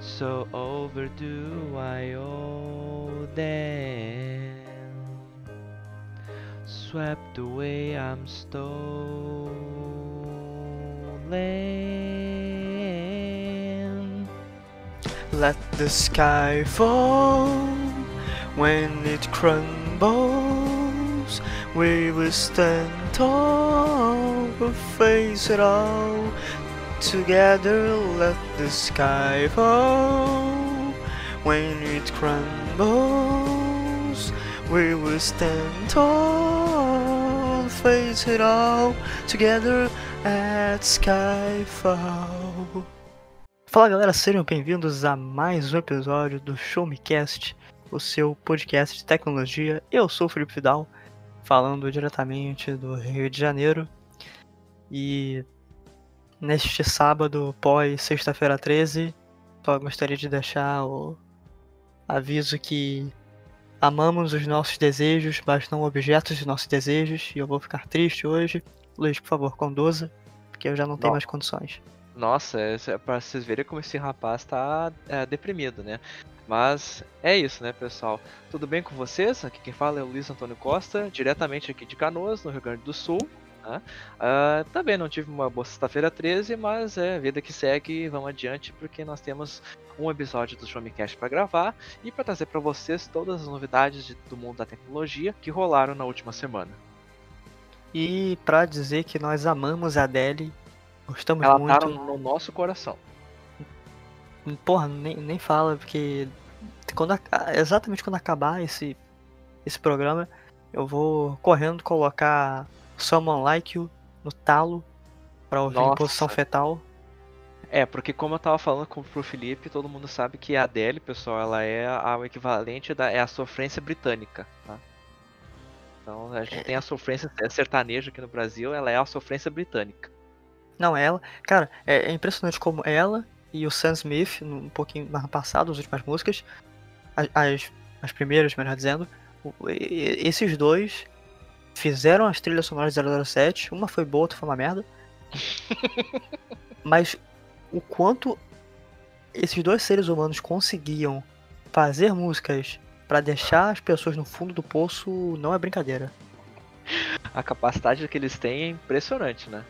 So overdue, I owe them. Swept away, I'm stolen. Let the sky fall when it crumbles. We will stand tall, face it all. Together, let the sky fall when it crumbles. We will stand tall, face it all. Together at Skyfall. Fala galera, sejam bem-vindos a mais um episódio do Show Me Cast, o seu podcast de tecnologia. Eu sou o Felipe Vidal, falando diretamente do Rio de Janeiro. E neste sábado, pós sexta-feira 13, só gostaria de deixar o aviso que amamos os nossos desejos, mas não objetos de nossos desejos, e eu vou ficar triste hoje. Luiz, por favor, conduza, porque eu já não tenho Não. mais condições. Nossa, é é pra vocês verem como esse rapaz tá é, deprimido, né? Mas é isso, né, pessoal? Tudo bem com vocês? Aqui quem fala é o Luiz Antônio Costa, diretamente aqui de Canoas, no Rio Grande do Sul. Tá? Ah, também não tive uma boa sexta-feira 13, mas é vida que segue, vamos adiante, porque nós temos um episódio do Show Me Cast para gravar e para trazer para vocês todas as novidades de- do mundo da tecnologia que rolaram na última semana. E pra dizer que nós amamos a Adele, gostamos Ela muito. tá no no nosso coração. Porra, nem, nem fala, porque quando, exatamente quando acabar esse, esse programa, eu vou correndo colocar Someone Like You no talo pra ouvir em Nossa. posição fetal. É, porque como eu tava falando com, pro Felipe, todo mundo sabe que a Adele, pessoal, ela é a, o equivalente da é a sofrência britânica, tá? Então a gente tem a sofrência sertaneja aqui no Brasil, ela é a sofrência britânica. Não, ela. Cara, é, é impressionante como ela e o Sam Smith, um pouquinho mais passado, as últimas músicas, as, as, as primeiras, melhor dizendo, esses dois fizeram as trilhas sonoras de 007. Uma foi boa, outra foi uma merda. Mas o quanto esses dois seres humanos conseguiam fazer músicas pra deixar as pessoas no fundo do poço não é brincadeira. A capacidade que eles têm é impressionante, né?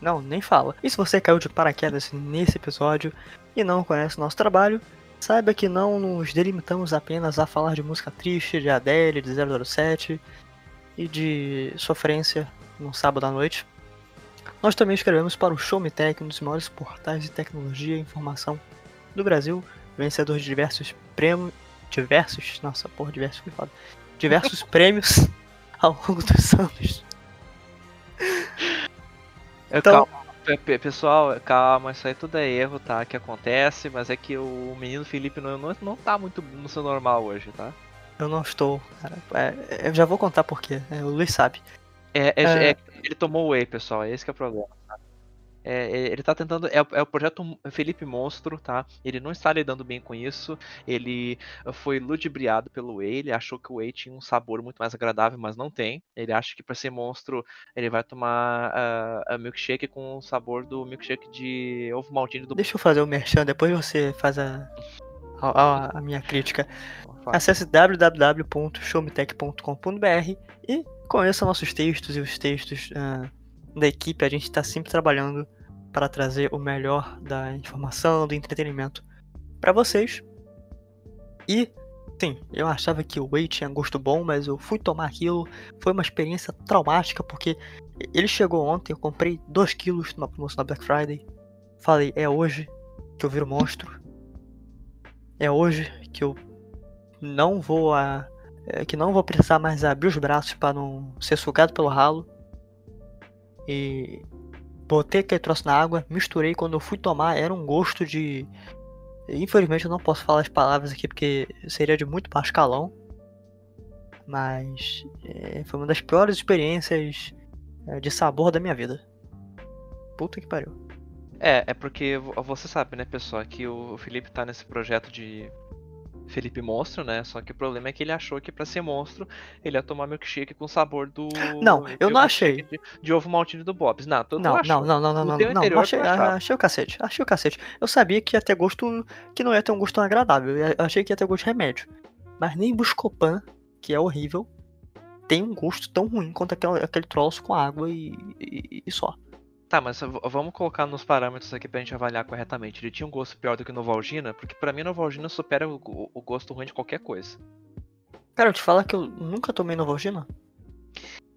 Não, nem fala. E se você caiu de paraquedas nesse episódio e não conhece o nosso trabalho, saiba que não nos delimitamos apenas a falar de música triste, de Adele, de 007 e de sofrência num sábado à noite. Nós também escrevemos para o Show Me Tech, um dos maiores portais de tecnologia e informação do Brasil, vencedor de diversos prêmios. Diversos? Nossa, porra, diversos foi foda. Diversos prêmios ao longo dos anos. Então- Calma, pe- pe- pessoal, calma, isso aí tudo é erro, tá? Que acontece, mas é que o menino Felipe não, não, não tá muito no seu normal hoje, tá? Eu não estou, cara. É, eu já vou contar por quê. É, o Luiz sabe. É, é- É. é- ele tomou whey, pessoal, é esse que é o problema. tá? Ele tá tentando. É, o- o projeto Felipe Monstro, tá? Ele não está lidando bem com isso. Ele foi ludibriado pelo whey. Ele achou que o whey tinha um sabor muito mais agradável, mas não tem. Ele acha que para ser monstro ele vai tomar a milkshake com o sabor do milkshake de ovo maltine do. Deixa eu fazer o merchan, depois você faz a, a, a- a minha crítica. Acesse www.showmetech.com.br e conheça nossos textos e os textos ah, da equipe. A gente está sempre trabalhando para trazer o melhor da informação, do entretenimento para vocês. E, sim, eu achava que o whey tinha gosto bom, mas eu fui tomar aquilo. Foi uma experiência traumática, porque ele chegou ontem, eu comprei 2 quilos numa promoção da Black Friday. Falei, é hoje que eu viro monstro. É hoje que eu não vou a. é, que não vou precisar mais abrir os braços para não ser sugado pelo ralo. e botei aquele troço na água, misturei. Quando eu fui tomar, era um gosto de. Infelizmente eu não posso falar as palavras aqui porque seria de muito baixo calão. Mas é, foi uma das piores experiências é, de sabor da minha vida. Puta que pariu. É, é porque você sabe, né, pessoal, que o Felipe tá nesse projeto de Felipe Monstro, né? Só que o problema é que ele achou que para ser monstro ele ia tomar milkshake com sabor do. Não, eu não achei. De, de, ovo maltino do Bob's. Não, não, não, não, não, não, não, não, não, achei, achei o cacete, achei o cacete. Eu sabia que ia ter gosto, que não ia ter um gosto agradável, eu achei que ia ter gosto de remédio. Mas nem Buscopan, que é horrível, tem um gosto tão ruim quanto aquele, aquele troço com água e, e, e só. Tá, mas vamos colocar nos parâmetros aqui pra gente avaliar corretamente. Ele tinha um gosto pior do que Novalgina? Porque pra mim Novalgina supera o, o, gosto ruim de qualquer coisa. Cara, eu te falar que eu nunca tomei Novalgina.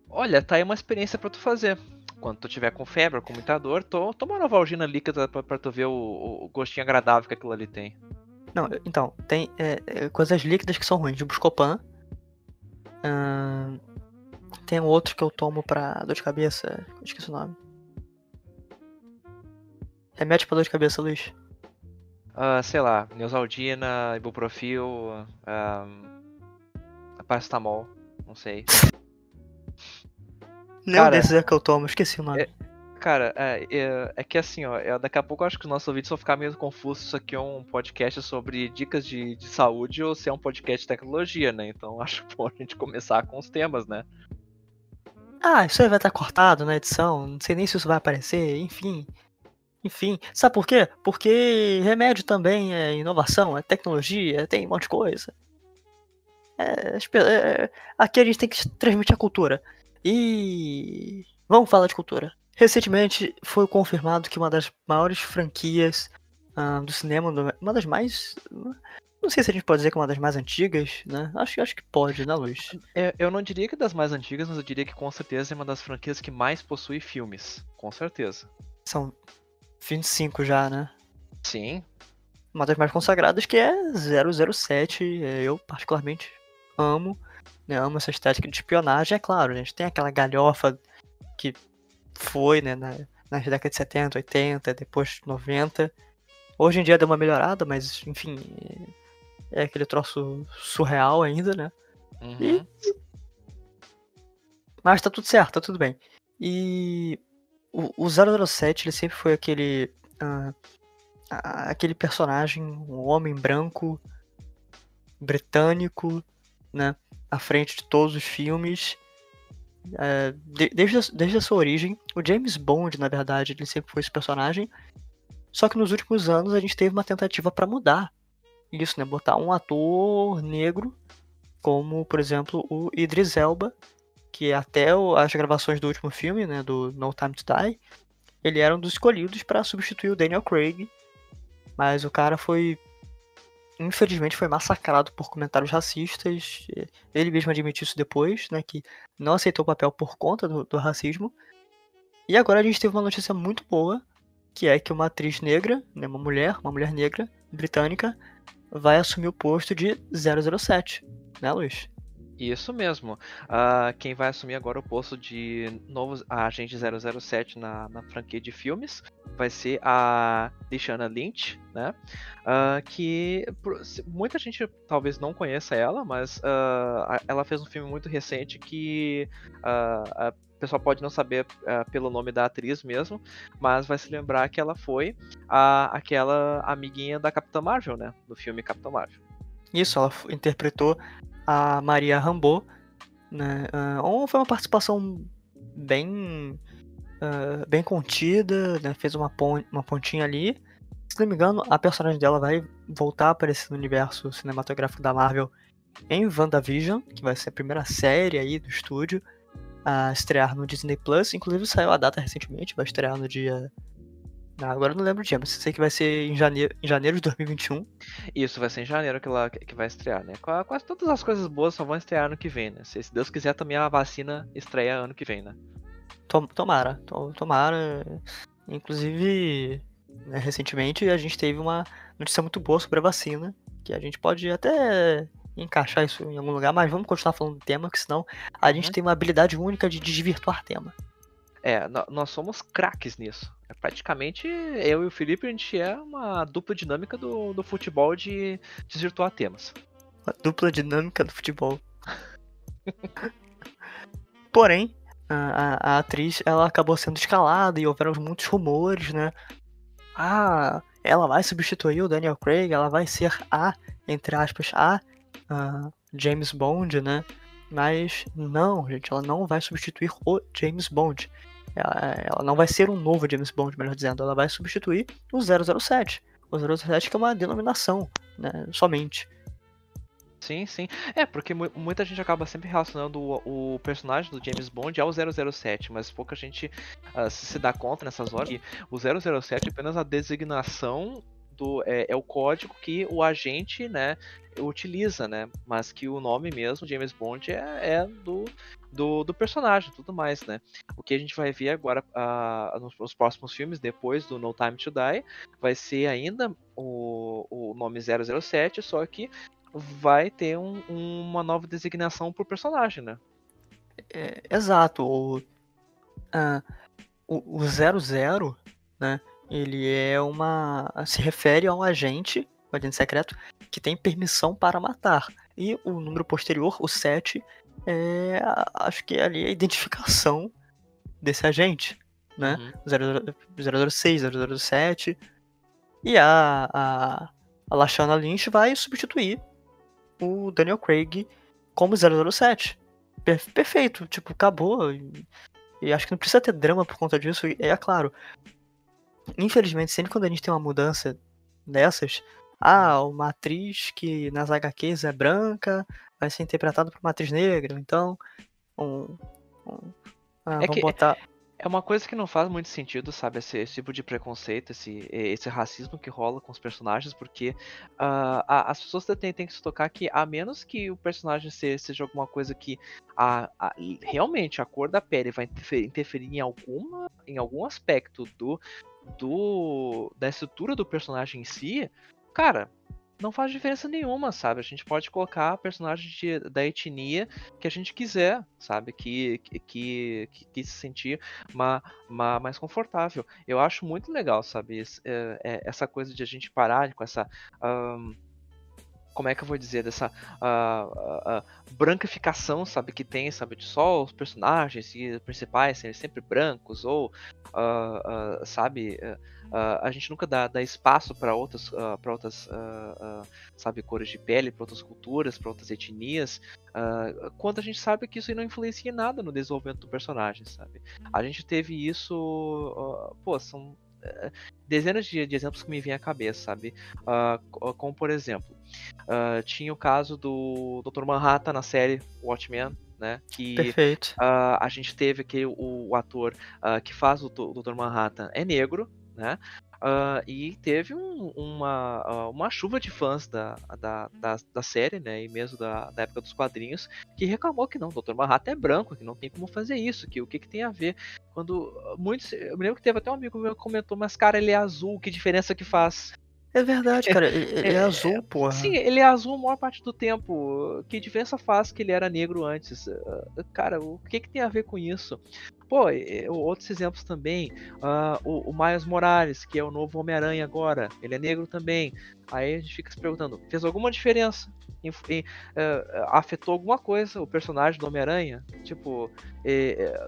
Olha, tá aí uma experiência para tu fazer. Quando tu tiver com febre ou com muita dor, to, toma Novalgina líquida pra, pra tu ver o, o, gostinho agradável que aquilo ali tem. Não, então, tem é, é, coisas líquidas que são ruins. De Buscopan. Hum, tem um outro que eu tomo pra dor de cabeça. Esqueci o nome. Remédio pra dor de cabeça, Luiz? Uh, sei lá, Neosaldina, Ibuprofil, um, Paracetamol, não sei. Nenhum desses é que eu tomo, esqueci o nome. É, cara, é, é, é, que assim, ó, é, daqui a pouco eu acho que os nossos ouvintes vão ficar meio confusos se isso aqui é um podcast sobre dicas de, de saúde ou se é um podcast de tecnologia, né? Então acho bom a gente começar com os temas, né? Ah, isso aí vai estar cortado na edição, não sei nem se isso vai aparecer, enfim. Enfim, sabe por quê? Porque remédio também é inovação, é tecnologia, tem um monte de coisa. É, é, aqui a gente tem que transmitir a cultura. E vamos falar de cultura. Recentemente foi confirmado que uma das maiores franquias uh, do cinema, uma das mais. Não sei se a gente pode dizer que é uma das mais antigas, né? Acho, acho que pode, né, Luiz? É, eu não diria que é das mais antigas, mas eu diria que com certeza é uma das franquias que mais possui filmes. Com certeza. São 25 já, né? Sim. Uma das mais consagradas que é 007, é, eu particularmente amo, né, amo essa estética de espionagem, é claro, a gente tem aquela galhofa que foi, né, na, nas décadas de 70, 80, depois 90. Hoje em dia deu uma melhorada, mas enfim, é aquele troço surreal ainda, né? Uhum. E... Mas tá tudo certo, tá tudo bem. E o, o 007 ele sempre foi aquele uh, aquele personagem, um homem branco britânico, né, à frente de todos os filmes. Uh, de, desde, a, desde a sua origem, o James Bond, na verdade, ele sempre foi esse personagem. Só que nos últimos anos a gente teve uma tentativa para mudar isso, né? Botar um ator negro, como por exemplo o Idris Elba, que até as gravações do último filme, né, do No Time to Die, ele era um dos escolhidos para substituir o Daniel Craig, mas o cara foi infelizmente foi massacrado por comentários racistas. Ele mesmo admitiu isso depois, né, que não aceitou o papel por conta do, do racismo. E agora a gente teve uma notícia muito boa, que é que uma atriz negra, né, uma mulher, uma mulher negra britânica, vai assumir o posto de 007, né, Luiz? Isso mesmo. Uh, quem vai assumir agora o posto de novo agente 007 na, na franquia de filmes vai ser a Lishana Lynch, né? Uh, que muita gente talvez não conheça ela, mas uh, ela fez um filme muito recente que a pessoal pode não saber pelo nome da atriz mesmo, mas vai se lembrar que ela foi a, aquela amiguinha da Capitã Marvel, né? Do filme Capitã Marvel. Isso, ela interpretou a Maria Rambo, né? Uh, foi uma participação bem uh, bem contida, né? Fez uma, pon uma pontinha ali. Se não me engano, a personagem dela vai voltar a aparecer no universo cinematográfico da Marvel em WandaVision, que vai ser a primeira série aí do estúdio a estrear no Disney Plus. Inclusive saiu a data recentemente, vai estrear no dia agora eu não lembro o dia, mas sei que vai ser em janeiro, em janeiro de 2021. Isso, vai ser em janeiro que, ela, que vai estrear, né? Quase todas as coisas boas só vão estrear ano que vem, né? Se, se Deus quiser, também a vacina estreia ano que vem, né? Tomara, tomara. Inclusive, né, recentemente a gente teve uma notícia muito boa sobre a vacina, que a gente pode até encaixar isso em algum lugar, mas vamos continuar falando do tema, porque senão a gente uhum. tem uma habilidade única de desvirtuar tema. É, nós somos craques nisso. É praticamente eu e o Felipe, a gente é uma dupla dinâmica do, do futebol de desvirtuar temas. Uma dupla dinâmica do futebol. Porém, a, a, atriz ela acabou sendo escalada e houveram muitos rumores, né? Ah, ela vai substituir o Daniel Craig, ela vai ser a, entre aspas, a, a James Bond, né? Mas não, gente, ela não vai substituir o James Bond. Ela, ela, não vai ser um novo James Bond, melhor dizendo, ela vai substituir o 007. O 007 que é uma denominação, né, somente. Sim, sim. É, porque muita gente acaba sempre relacionando o, o, personagem do James Bond ao 007, mas pouca gente uh, se dá conta nessas horas que o 007 é apenas a designação do é, é, o código que o agente, né, utiliza, né, mas que o nome mesmo, James Bond, é, é do, do, do, personagem, tudo mais, né. O que a gente vai ver agora uh, nos, nos, próximos filmes, depois do No Time to Die, vai ser ainda o, o nome 007, só que vai ter um, uma nova designação pro personagem, né? É, exato. O, uh, o, o 00, né? Ele é uma. se refere a um agente, um agente secreto, que tem permissão para matar. E o número posterior, o 7, é. acho que é ali a identificação desse agente, né? Uhum. 006, 007. E a, a, a Lashana Lynch vai substituir o Daniel Craig como 007. Perfeito, tipo, acabou. E, e acho que não precisa ter drama por conta disso. E é claro, infelizmente, sempre quando a gente tem uma mudança dessas, ah, uma atriz que nas HQs é branca vai ser interpretada por uma atriz negra, então. Um, um, ah, é vamos que, botar. É uma coisa que não faz muito sentido, sabe? Esse, esse tipo de preconceito, esse, esse racismo que rola com os personagens, porque uh, a, as pessoas têm, têm, que se tocar que, a menos que o personagem seja, seja alguma coisa que a, a, realmente a cor da pele vai interferir, interferir em, alguma, em algum aspecto do, do da estrutura do personagem em si, cara, não faz diferença nenhuma, sabe? A gente pode colocar personagens de, da etnia que a gente quiser, sabe? Que, que, que, que se sentir ma, ma, mais confortável. Eu acho muito legal, sabe? É, é, essa coisa de a gente parar com essa. Um, como é que eu vou dizer, dessa uh, uh, uh, sabe, que tem, sabe, de só os personagens principais serem sempre brancos, ou, sabe, a gente nunca dá, dá espaço para outras, para outras sabe, cores de pele, para outras culturas, para outras etnias, quando a gente sabe que isso não influencia em nada no desenvolvimento do personagem, sabe. A gente teve isso, pô, são dezenas de, de, exemplos que me vêm à cabeça, sabe? Uh, como, por exemplo, uh, tinha o caso do Dr. Manhattan na série Watchmen, né? Que uh, a gente teve aqui o, o ator que faz o, o Dr. Manhattan é negro, né? Uh, e teve um, uma, uh, uma chuva de fãs da, da, da, da, série, né? E mesmo da, da época dos quadrinhos, que reclamou que não, o Dr. Manhattan é branco, que não tem como fazer isso, que o que, que tem a ver. Quando muitos. Eu me lembro que teve até um amigo meu que comentou, mas cara, ele é azul, que diferença que faz? É verdade, cara. Ele é, é azul, porra. Sim, ele é azul a maior parte do tempo. Que diferença faz que ele era negro antes? Ah, cara, o que, que tem a ver com isso? Pô, outros exemplos também. Uh, o, o Miles Morales, que é o novo Homem-Aranha agora. Ele é negro também. Aí a gente fica se perguntando: fez alguma diferença? Em, em, uh, afetou alguma coisa o personagem do Homem-Aranha? Tipo,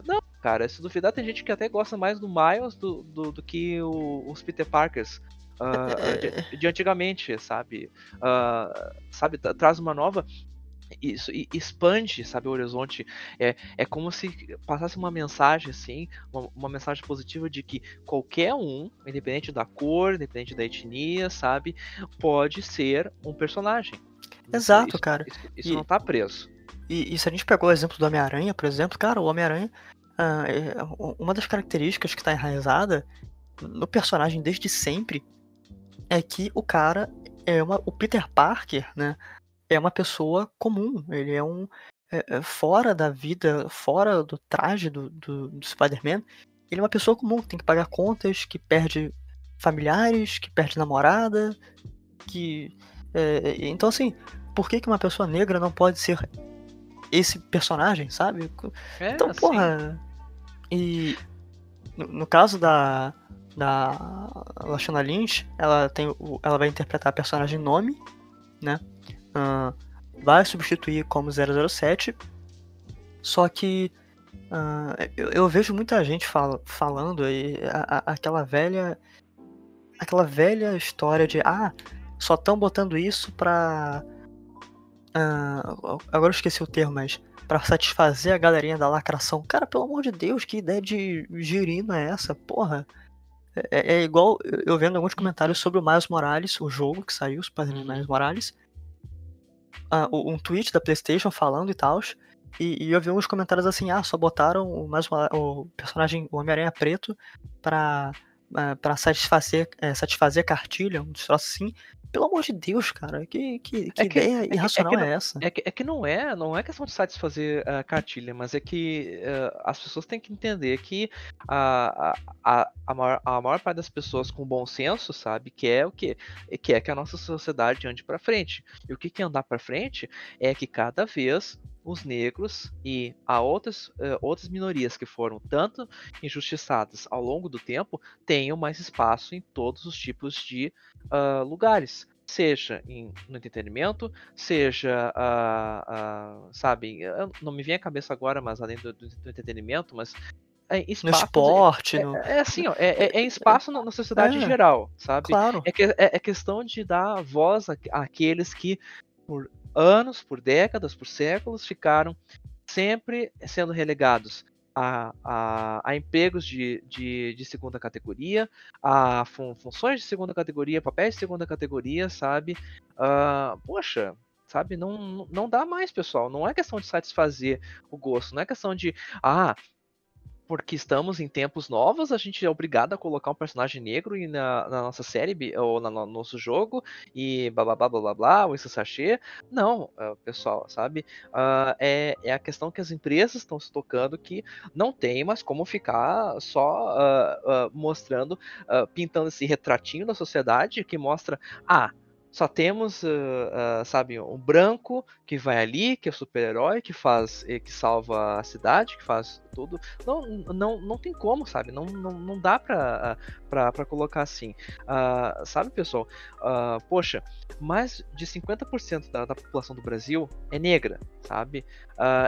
não, cara, se duvidar, tem gente que até gosta mais do Miles do, do, do que o, os Peter Parkers. Uh, de, de, antigamente, sabe? Uh, sabe, traz uma nova. Isso expande, sabe, o horizonte. É, é como se passasse uma mensagem, assim, uma, uma, mensagem positiva de que qualquer um, independente da cor, independente da etnia, sabe, pode ser um personagem. Exato, isso, cara. Isso, isso e, não tá preso. E, e, se a gente pegou o exemplo do Homem-Aranha, por exemplo, cara, o Homem-Aranha, uh, uma das características que está enraizada no personagem desde sempre é que o cara é uma. O Peter Parker, né? É uma pessoa comum. Ele é um. É, é, fora da vida, fora do traje do, do, do Spider-Man, ele é uma pessoa comum que tem que pagar contas, que perde familiares, que perde namorada, que. É, então, assim, por que, que uma pessoa negra não pode ser esse personagem, sabe? É, então, porra. E no, no caso da, da Lashana Lynch, ela, tem, ela vai interpretar a personagem Nome, né? Uh, vai substituir como 007, só que uh, eu, eu, vejo muita gente fala, falando aí a, a, aquela velha aquela velha história de ah, só estão botando isso pra uh, agora eu esqueci o termo, mas para satisfazer a galerinha da lacração. Cara, pelo amor de Deus, que ideia de girina é essa? Porra. É, é, igual eu vendo alguns comentários sobre o Miles Morales, o jogo que saiu, Super Miles Morales. Uh, um tweet da PlayStation falando e tal. E, e, eu vi uns comentários assim: ah, só botaram o, mais o personagem, o Homem-Aranha preto, pra, uh, pra satisfazer, é, satisfazer a cartilha, um troço assim. Pelo amor de Deus, cara, que, que, que, é que ideia é irracional é, que, é, essa? É que, é que não é, não é questão de satisfazer a cartilha, mas é que uh, as pessoas têm que entender que a, a, a, maior, a maior parte das pessoas com bom senso sabe que é o que que é que a nossa sociedade ande para frente. E o que que é andar para frente é que cada vez os negros e a outras, uh, outras minorias que foram tanto injustiçadas ao longo do tempo tenham mais espaço em todos os tipos de uh, lugares seja em, no entretenimento, seja, uh, sabe, não me vem à cabeça agora, mas além do, do, do entretenimento, mas é, no esporte, é, no... É, é, assim, ó, é, é, é espaço na, na sociedade em é, geral, sabe? Claro. É, que, é, é, questão de dar voz àqueles que, por anos, por décadas, por séculos, ficaram sempre sendo relegados a, a, a empregos de, de, de, segunda categoria, a fun, funções de segunda categoria, papéis de segunda categoria, sabe? Uh, poxa, sabe? Não, não dá mais, pessoal. Não é questão de satisfazer o gosto, não é questão de, ah, porque estamos em tempos novos, a gente é obrigado a colocar um personagem negro na, na nossa série ou no, no nosso jogo e blá blá blá blá blá, blá ou esse sachê. Não, uh, pessoal, sabe? Uh, é, é a questão que as empresas estão se tocando que não tem mais como ficar só uh, mostrando, pintando esse retratinho da sociedade que mostra, ah, só temos, uh, uh, sabe, um branco que vai ali, que é super-herói, que faz, que salva a cidade, que faz tudo. Não, não, não tem como, sabe? Não, não, não dá pra, pra, pra colocar assim. Uh, sabe, pessoal? poxa, mais de 50% da, da população do Brasil é negra, sabe?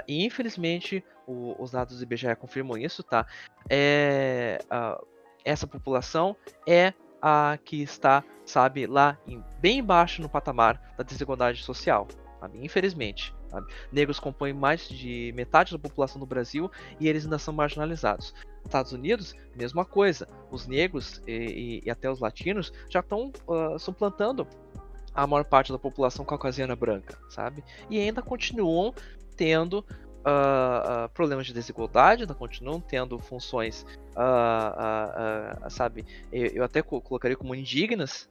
e infelizmente o, os dados do IBGE confirmam isso, tá? É, essa população é a que está, sabe, lá em, bem embaixo no patamar da desigualdade social, sabe? infelizmente. Sabe? Negros compõem mais de metade da população do Brasil e eles ainda são marginalizados. Estados Unidos, mesma coisa. Os negros e, e, e até os latinos já estão uh, suplantando a maior parte da população caucasiana branca, sabe? E ainda continuam tendo uh, uh, problemas de desigualdade, ainda continuam tendo funções, uh, sabe, eu, eu, até colocaria como indignas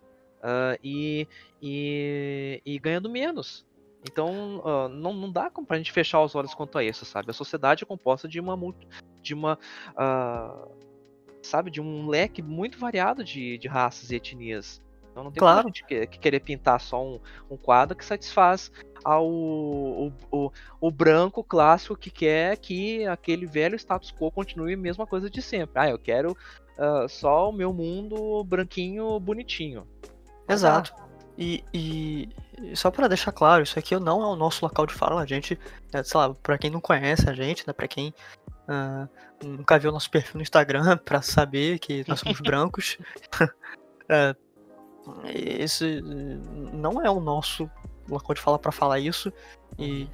e, e, e, ganhando menos. Então, não, não dá para a gente fechar os olhos quanto a isso, sabe? A sociedade é composta de uma de uma sabe, de um leque muito variado de, de raças e etnias. Então não tem claro. como a gente que, que querer pintar só um, um quadro que satisfaz ao o, o, o, branco clássico que quer que aquele velho status quo continue a mesma coisa de sempre. Ah, eu quero uh, só o meu mundo branquinho, bonitinho. Exato. E, e, só para deixar claro, isso aqui não é o nosso local de fala. A gente, né, sei lá, pra quem não conhece a gente, né, pra quem uh, nunca viu nosso perfil no Instagram para saber que nós somos brancos, uh, esse não é o nosso local de fala para falar isso. E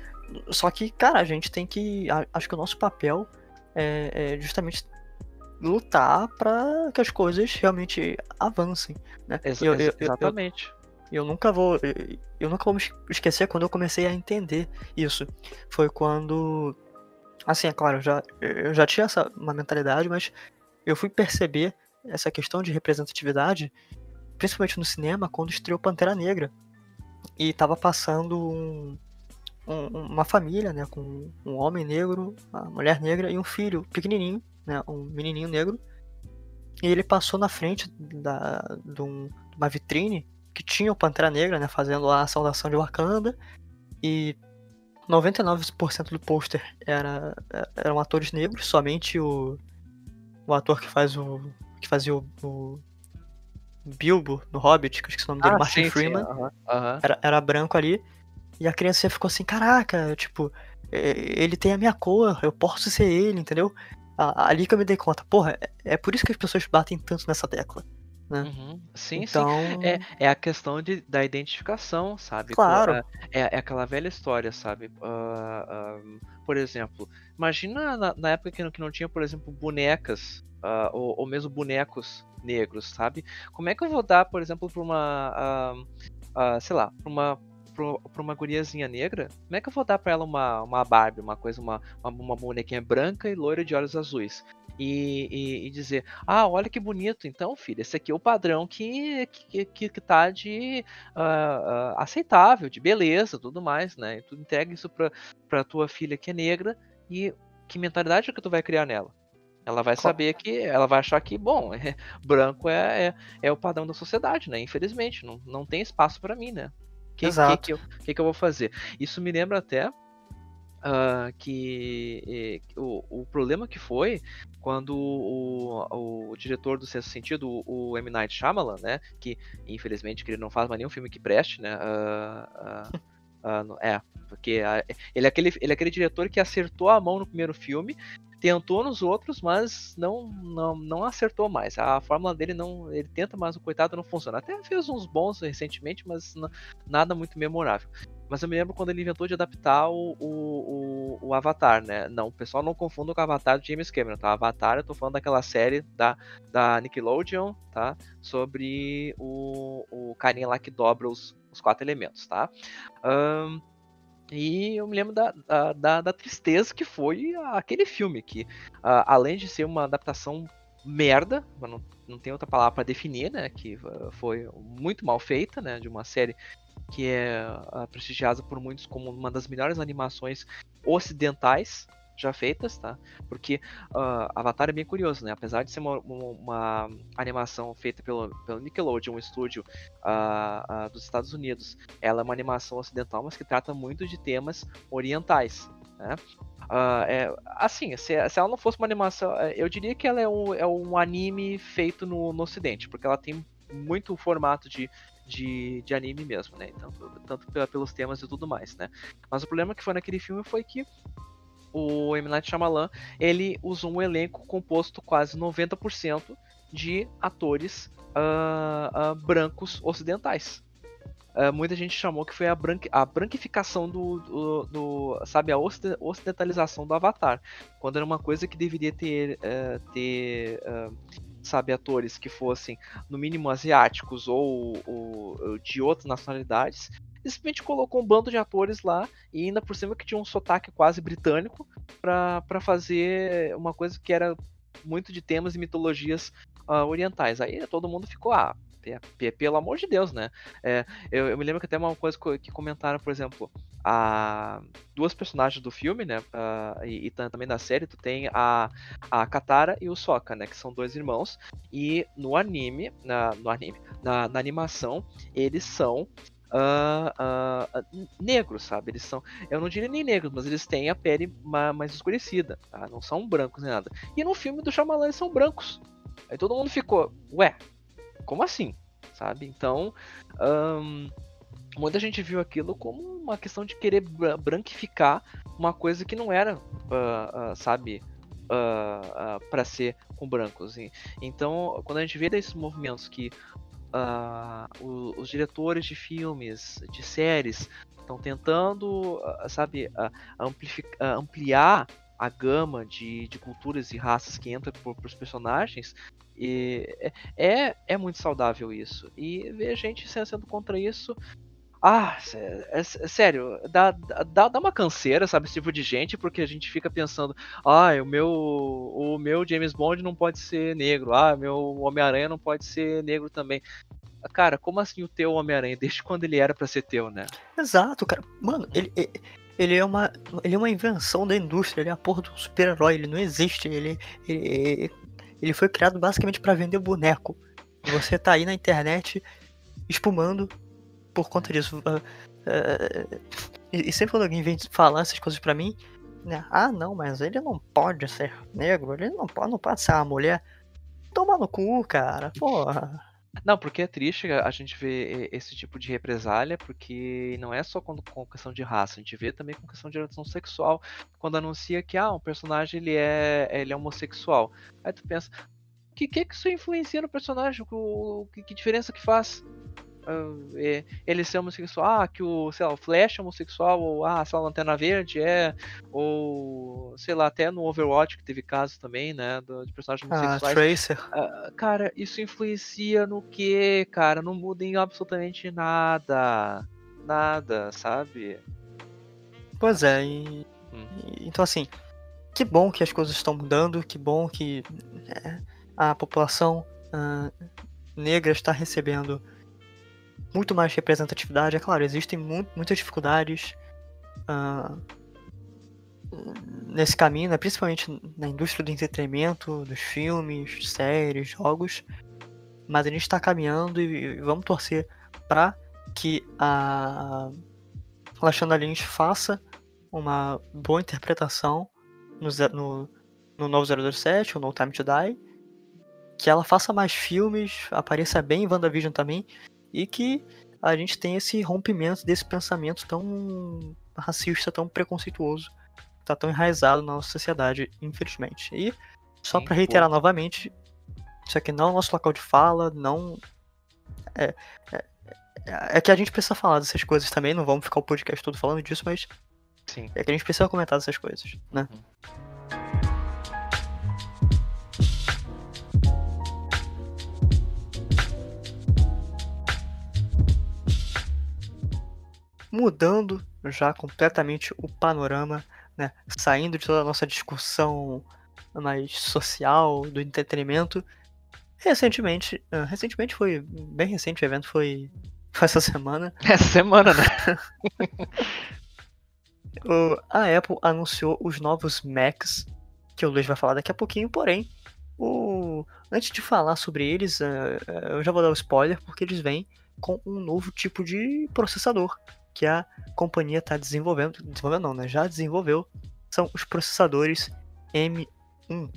só que, cara, a gente tem que, acho que o nosso papel é, é justamente lutar para que as coisas realmente avancem, né? Ex eu, eu, exatamente. Eu, eu, nunca vou, eu nunca vou me esquecer quando eu comecei a entender isso. Foi quando, assim, é claro, eu já, eu já tinha essa uma mentalidade, mas eu fui perceber essa questão de representatividade principalmente no cinema, quando estreou Pantera Negra. E tava passando um, um, uma família, né, com um homem negro, uma mulher negra e um filho pequenininho, né, um menininho negro. E ele passou na frente da, de, um, de uma vitrine que tinha o Pantera Negra, né, fazendo a saudação de Wakanda. E 99% do pôster era, eram atores negros, somente o, o ator que faz o. que fazia o, o Bilbo no Hobbit, que eu esqueci o nome dele, Ah, Martin sim, sim, Freeman, aham, aham. era, era branco ali. E a criança ficou assim, caraca, tipo, ele tem a minha cor, eu posso ser ele, entendeu? Ali que eu me dei conta, porra, é, é por isso que as pessoas batem tanto nessa tecla. Uhum. Sim, sim. então, É, é a questão de, da identificação, sabe? Claro. É, é- é aquela velha história, sabe? Ah, ah, por exemplo, imagina na, na época que não, que não tinha, por exemplo, bonecas, ah, ou, ou mesmo bonecos negros, sabe? Como é que eu vou dar, por exemplo, pra uma. ah, ah, sei lá, pra uma. Pra uma guriazinha negra, como é que eu vou dar pra ela uma, uma Barbie, uma coisa, uma, uma, uma bonequinha branca e loira de olhos azuis? E, e- e dizer, ah, olha que bonito. Então, filho, esse aqui é o padrão que, que, que, que tá de ah, ah, aceitável, de beleza, tudo mais, né? E tu entrega isso pra tua filha que é negra e que mentalidade é que tu vai criar nela? Ela vai saber que, ela vai achar que, bom, é, branco é, é, é o padrão da sociedade, né? Infelizmente, não, não tem espaço pra mim, né? O que, que, Exato. que, eu, que, que eu vou fazer? Isso me lembra até ah, que eh, o, o problema que foi quando o, o, diretor do Sexto Sentido, o, o M. Night Shyamalan, né, que infelizmente que ele não faz mais nenhum filme que preste, né, ah, ah, no- é, porque ele, é aquele, ele é aquele diretor que acertou a mão no primeiro filme, tentou nos outros, mas não, não, não acertou mais. A fórmula dele não, ele tenta, mas o coitado não funciona. Até fez uns bons recentemente, mas nada muito memorável. Mas eu me lembro quando ele inventou de adaptar o, o, o, o Avatar, né? Não, o pessoal não confunda com o Avatar de James Cameron, tá? Avatar, eu tô falando daquela série da, da Nickelodeon, tá? Sobre o, o carinha lá que dobra os, os quatro elementos, tá? Ahn, e eu me lembro da, da, da- tristeza que foi aquele filme, que ah, além de ser uma adaptação merda, não, não tem outra palavra para definir, né? Que ah, foi muito mal feita, né? De uma série que é ah, prestigiada por muitos como uma das melhores animações ocidentais já feitas, tá? Porque ah, Avatar é bem curioso, né? Apesar de ser uma, uma- uma animação feita pelo, pelo Nickelodeon, um estúdio ah, ah, dos Estados Unidos, ela é uma animação ocidental, mas que trata muito de temas orientais, né? É, assim, se, se ela não fosse uma animação, eh, eu diria que ela é um, é um anime feito no, no ocidente, porque ela tem muito formato de, de, de anime mesmo, né? Tanto pela- pelos temas e tudo mais, né? Mas o problema que foi naquele filme foi que o M. Night Shyamalan, ele usou um elenco composto quase 90% de atores ah, ah, brancos ocidentais. Ah, muita gente chamou que foi a, branqui- a branquificação do, do- do- sabe, a ocide- ocidentalização do Avatar, quando era uma coisa que deveria ter, ter sabe, atores que fossem no mínimo asiáticos ou, ou- ou de outras nacionalidades, e simplesmente colocou um bando de atores lá e ainda por cima que tinha um sotaque quase britânico pra fazer uma coisa que era muito de temas e mitologias ah, orientais. Aí todo mundo ficou, ah, pe- pe- pelo amor de Deus, né? É, eu, eu me lembro que até uma coisa co- que comentaram, por exemplo, a duas personagens do filme, né? ah, e, e tam- também da série, tu tem a, a Katara e o Sokka, né? Que são dois irmãos. E no anime, na, no anime, na, na animação, eles são ah, n- negros, sabe? Eles são, eu não diria nem negros, mas eles têm a pele ma- mais escurecida, tá? Não são brancos nem nada. E no filme do Shyamalan eles são brancos. Aí todo mundo ficou, ué, como assim? Sabe? Então, ahn, muita gente viu aquilo como uma questão de querer bra- branquificar uma coisa que não era, ah, sabe, para ser com brancos. Então, quando a gente vê desses movimentos que o- os diretores de filmes, de séries, estão tentando, ah, sabe, ah, ampliar a gama de, de culturas e raças que entram para os personagens, e é, é, é muito saudável isso. E ver gente sendo contra isso. Ah, é, sé- sério, dá, dá, dá uma canseira, sabe, esse tipo de gente, porque a gente fica pensando, ah, o meu, o meu James Bond não pode ser negro, ah, meu Homem-Aranha não pode ser negro também. Cara, como assim o teu Homem-Aranha? Desde quando ele era pra ser teu, né? Exato, cara. Mano, ele, ele- é uma. Ele é uma invenção da indústria, ele é a porra do super-herói, ele não existe. Ele, ele, ele foi criado basicamente pra vender boneco. Você tá aí na internet espumando por conta disso. Ah, ah, e, e sempre quando alguém vem falar essas coisas pra mim, né? Ah, não, mas ele não pode ser negro, ele não pode, não pode ser uma mulher. Toma no cu, cara, porra. Não, porque é triste a gente ver esse tipo de represália, porque não é só com, com questão de raça, a gente vê também com questão de orientação sexual, quando anuncia que ah, um personagem ele é, ele é homossexual. Aí tu pensa, o que, que que isso influencia no personagem? O, que, que diferença que faz? Uh, ele ser homossexual, ah, que o, sei lá, o Flash é homossexual, ou ah, sei lá, Lanterna Verde é, ou sei lá, até no Overwatch que teve casos também, né, de personagens ah, homossexuais. Ah, Tracer. Uh, cara, isso influencia no que, cara? Não muda em absolutamente nada. Nada, sabe? Pois é, e... Hum. então assim, que bom que as coisas estão mudando, que bom que é, a população uh, negra está recebendo muito mais representatividade. É claro, existem mu muitas dificuldades uh, nesse caminho, né? principalmente na indústria do entretenimento, dos filmes, séries, jogos. Mas a gente está caminhando e, e, vamos torcer para que a Lashana Lynch faça uma boa interpretação no, no, no novo 007 ou no Time to Die. Que ela faça mais filmes, apareça bem em WandaVision também e que a gente tem esse rompimento desse pensamento tão racista, tão preconceituoso, que tá tão enraizado na nossa sociedade, infelizmente. E só para reiterar pô. novamente, isso aqui não é o nosso local de fala, não é, é, é, que a gente precisa falar dessas coisas também, não vamos ficar o podcast todo falando disso, mas Sim. é que a gente precisa comentar dessas coisas, né? Uhum. Mudando já completamente o panorama, né? saindo de toda a nossa discussão mais social, do entretenimento. Recentemente, uh, recentemente foi bem recente o evento, foi, foi essa semana. Essa semana, né? a Apple anunciou os novos Macs, que o Luiz vai falar daqui a pouquinho, porém, o, antes de falar sobre eles, uh, eu já vou dar o um spoiler, porque eles vêm com um novo tipo de processador que a companhia está desenvolvendo, desenvolvendo não, né? Já desenvolveu, são os processadores M1.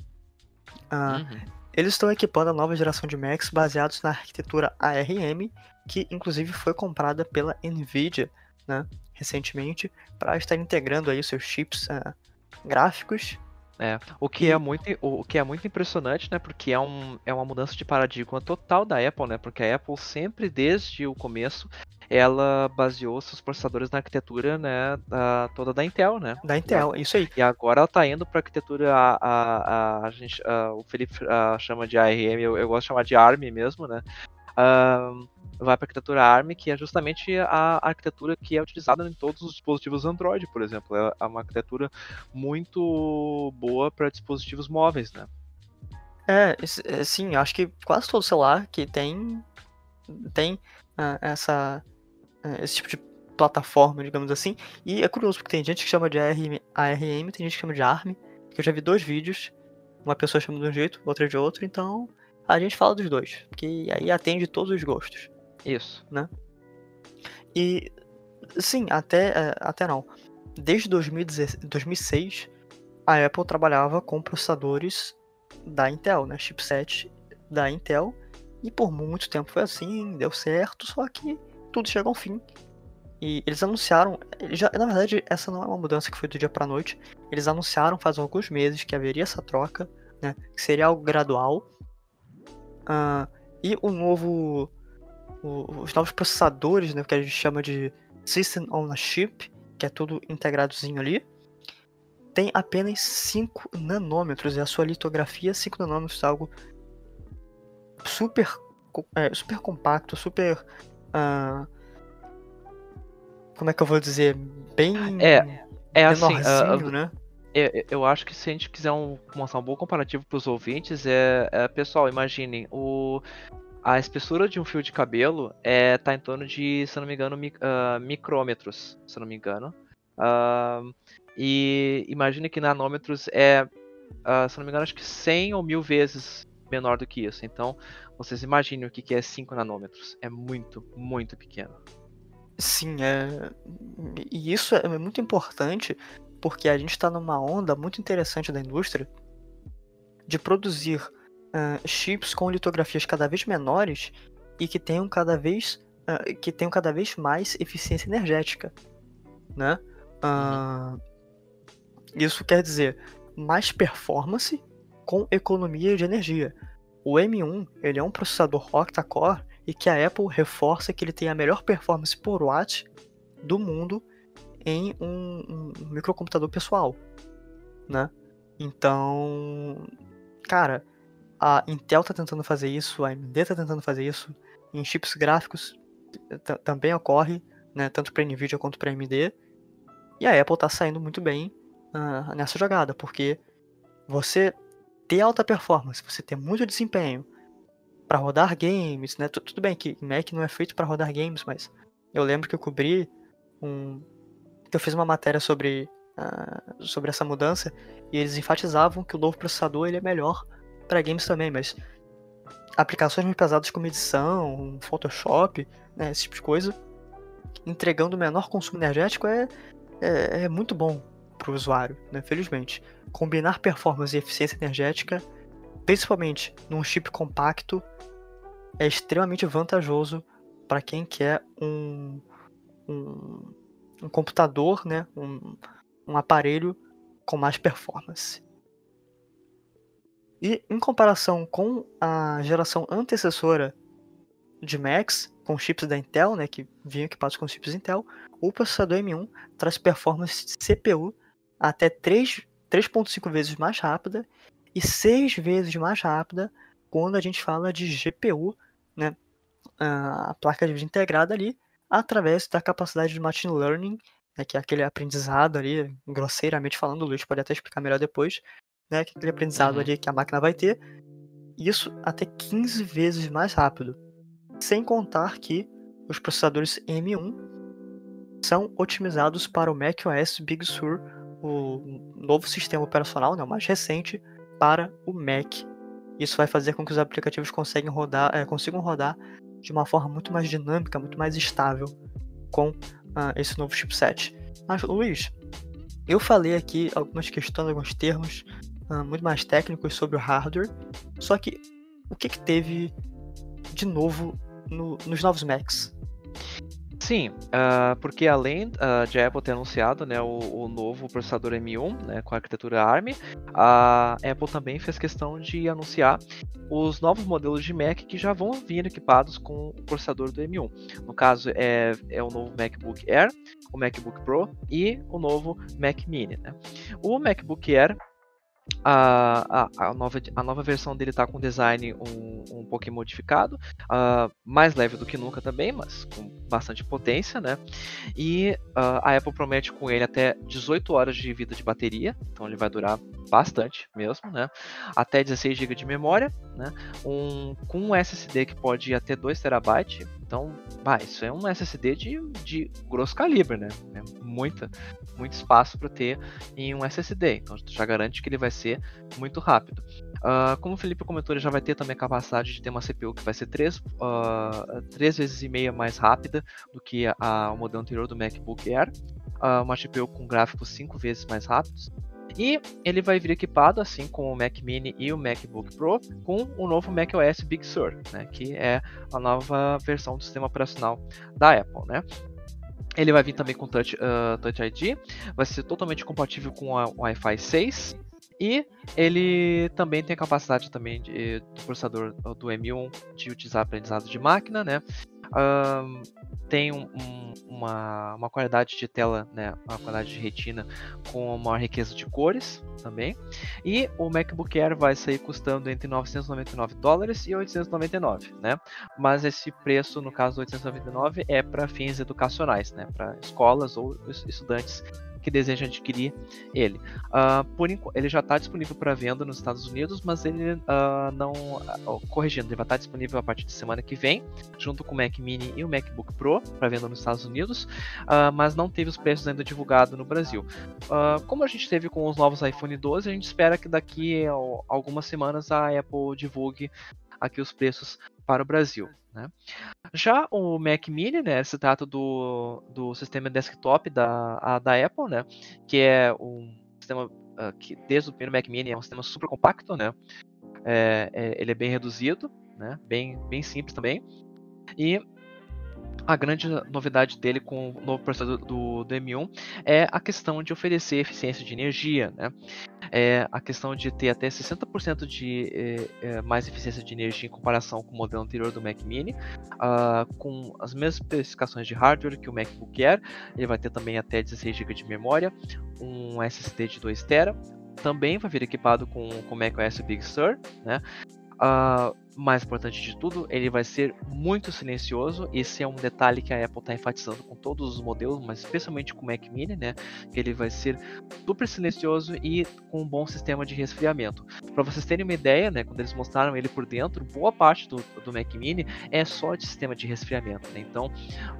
Ah, uhum. Eles estão equipando a nova geração de Macs baseados na arquitetura ARM, que inclusive foi comprada pela Nvidia, né, recentemente, para estar integrando aí os seus chips uh, gráficos. É, o que é muito, o que é muito impressionante, né? Porque é, um, é uma mudança de paradigma total da Apple, né? Porque a Apple sempre, desde o começo, ela baseou seus processadores na arquitetura, né, da, toda da Intel, né? Da Intel, isso aí. E agora ela tá indo para arquitetura a, a, a, a gente, a, o Felipe chama de ARM, eu, eu, gosto de chamar de ARM mesmo, né? Vai para a arquitetura ARM, que é justamente a arquitetura que é utilizada em todos os dispositivos Android, por exemplo. É uma arquitetura muito boa para dispositivos móveis, né? É, é, sim, acho que quase todo celular que tem tem uh, essa uh, esse tipo de plataforma, digamos assim. E é curioso porque tem gente que chama de ARM, ARM tem gente que chama de ARM. Que eu já vi dois vídeos, uma pessoa chama de um jeito, outra de outro, então a gente fala dos dois, que aí atende todos os gostos. Isso. Né? E sim, até é, até não. Desde 2006 a Apple trabalhava com processadores da Intel, né, chipset da Intel e por muito tempo foi assim, deu certo, só que tudo chegou ao fim. E eles anunciaram, já, na verdade, essa não é uma mudança que foi do dia para noite. Eles anunciaram faz alguns meses que haveria essa troca, né? Que seria algo gradual. Uh, e o novo, os novos processadores, né? Que a gente chama de System on a Chip, que é tudo integradozinho ali, tem apenas 5 nanômetros. E a sua litografia 5 nanômetros é algo super, é, super compacto, super. Uh, como é que eu vou dizer? Bem. É, é assim. Uh, né? Eu, eu, acho que se a gente quiser um, mostrar um bom comparativo para os ouvintes, é, é, pessoal, imaginem, o, a espessura de um fio de cabelo é, tá em torno de, se não me engano, mi, uh, micrômetros, se não me engano. Uh, e imagine que nanômetros é, uh, se não me engano, acho que 100 ou mil vezes menor do que isso. Então, vocês imaginem o que é 5 nanômetros. É muito, muito pequeno. Sim, é... e isso é muito importante porque a gente está numa onda muito interessante da indústria de produzir uh, chips com litografias cada vez menores e que tenham cada vez uh, que tenham cada vez mais eficiência energética, né? Uh, isso quer dizer mais performance com economia de energia. O M1 ele é um processador octa-core e que a Apple reforça que ele tem a melhor performance por watt do mundo em um, um microcomputador pessoal, né? Então, cara, a Intel tá tentando fazer isso, a AMD tá tentando fazer isso, em chips gráficos também ocorre, né, tanto para Nvidia quanto para AMD. E a Apple tá saindo muito bem uh, nessa jogada, porque você ter alta performance, você ter muito desempenho para rodar games, né? Tudo bem que Mac não é feito para rodar games, mas eu lembro que eu cobri um eu fiz uma matéria sobre uh, sobre essa mudança e eles enfatizavam que o novo processador ele é melhor para games também, mas aplicações mais pesadas como edição, Photoshop, né, esse tipo de coisa, entregando o menor consumo energético é, é, é muito bom para o usuário, né, felizmente. Combinar performance e eficiência energética, principalmente num chip compacto, é extremamente vantajoso para quem quer um, um, um computador, né, um, um aparelho com mais performance. E em comparação com a geração antecessora de Macs, com chips da Intel, né, que vinham equipados com chips Intel, o processador M1 traz performance de CPU até 3.5 vezes mais rápida e 6 vezes mais rápida quando a gente fala de GPU, né, a placa de vídeo integrada ali, através da capacidade de machine learning, né, que é aquele aprendizado ali, grosseiramente falando, o Luiz pode até explicar melhor depois, né, que é aquele aprendizado uhum. ali que a máquina vai ter, isso até 15 vezes mais rápido. Sem contar que os processadores M1 são otimizados para o macOS Big Sur, o novo sistema operacional, né, o mais recente, para o Mac. Isso vai fazer com que os aplicativos consigam rodar, é, consigam rodar de uma forma muito mais dinâmica, muito mais estável com uh, esse novo chipset. Mas, Luiz, eu falei aqui algumas questões, alguns termos uh, muito mais técnicos sobre o hardware. Só que o que, que teve de novo no, nos novos Macs? Sim, uh, porque além uh, de Apple ter anunciado né, o, o, novo processador M1 né, com a arquitetura ARM, a Apple também fez questão de anunciar os novos modelos de Mac que já vão vir equipados com o processador do M1. No caso, é, é o novo MacBook Air, o MacBook Pro e o novo Mac Mini. Né? O MacBook Air a, a, nova, a nova versão dele está com design um, um pouquinho modificado, uh, mais leve do que nunca também, mas com bastante potência, né? E uh, a Apple promete com ele até 18 horas de vida de bateria, então ele vai durar bastante mesmo, né? Até 16 GB de memória, né? Um, com um SSD que pode ir até 2 TB, então, bah, isso é um SSD de, de grosso calibre, né? É muita, muito espaço para ter em um SSD. Então, já garante que ele vai ser muito rápido. Uh, como o Felipe comentou, ele já vai ter também a capacidade de ter uma CPU que vai ser 3, uh, 3 vezes e meia mais rápida do que a, a, o modelo anterior do MacBook Air. Uh, uma GPU com gráficos 5 vezes mais rápidos. E ele vai vir equipado, assim como o Mac Mini e o MacBook Pro, com o novo macOS Big Sur, né, que é a nova versão do sistema operacional da Apple. Né. Ele vai vir também com Touch, uh, Touch ID, vai ser totalmente compatível com o Wi-Fi 6 e ele também tem a capacidade também de, do processador do M1 de utilizar aprendizado de máquina, né? Um, tem um, um, uma, uma qualidade de tela, né, uma qualidade de retina com maior riqueza de cores também. E o MacBook Air vai sair custando entre 999 dólares e 899, né? Mas esse preço, no caso 899, é para fins educacionais, né, para escolas ou estudantes que deseja adquirir ele. Uh, por ele já está disponível para venda nos Estados Unidos, mas ele uh, não. Uh, corrigindo, ele vai estar tá disponível a partir de semana que vem, junto com o Mac Mini e o MacBook Pro, para venda nos Estados Unidos, mas não teve os preços ainda divulgados no Brasil. como a gente teve com os novos iPhone 12, a gente espera que daqui a algumas semanas a Apple divulgue aqui os preços para o Brasil. Né? Já o Mac Mini, né, se trata do, do sistema desktop da, a, da Apple, né, que é um sistema uh, que desde o primeiro Mac Mini é um sistema super compacto, né, é, é, ele é bem reduzido, né, bem, bem simples também, e a grande novidade dele com o novo processador do, do M1 é a questão de oferecer eficiência de energia, né? É a questão de ter até 60% de é, é, mais eficiência de energia em comparação com o modelo anterior do Mac Mini, uh, com as mesmas especificações de hardware que o MacBook Air. Ele vai ter também até 16 GB de memória, um SSD de 2 TB, também vai vir equipado com o macOS Big Sur, né? Uh, mais importante de tudo, ele vai ser muito silencioso. Esse é um detalhe que a Apple está enfatizando com todos os modelos, mas especialmente com o Mac Mini, né? Que ele vai ser super silencioso e com um bom sistema de resfriamento. Para vocês terem uma ideia, né? Quando eles mostraram ele por dentro, boa parte do, do Mac Mini é só de sistema de resfriamento. Né? Então,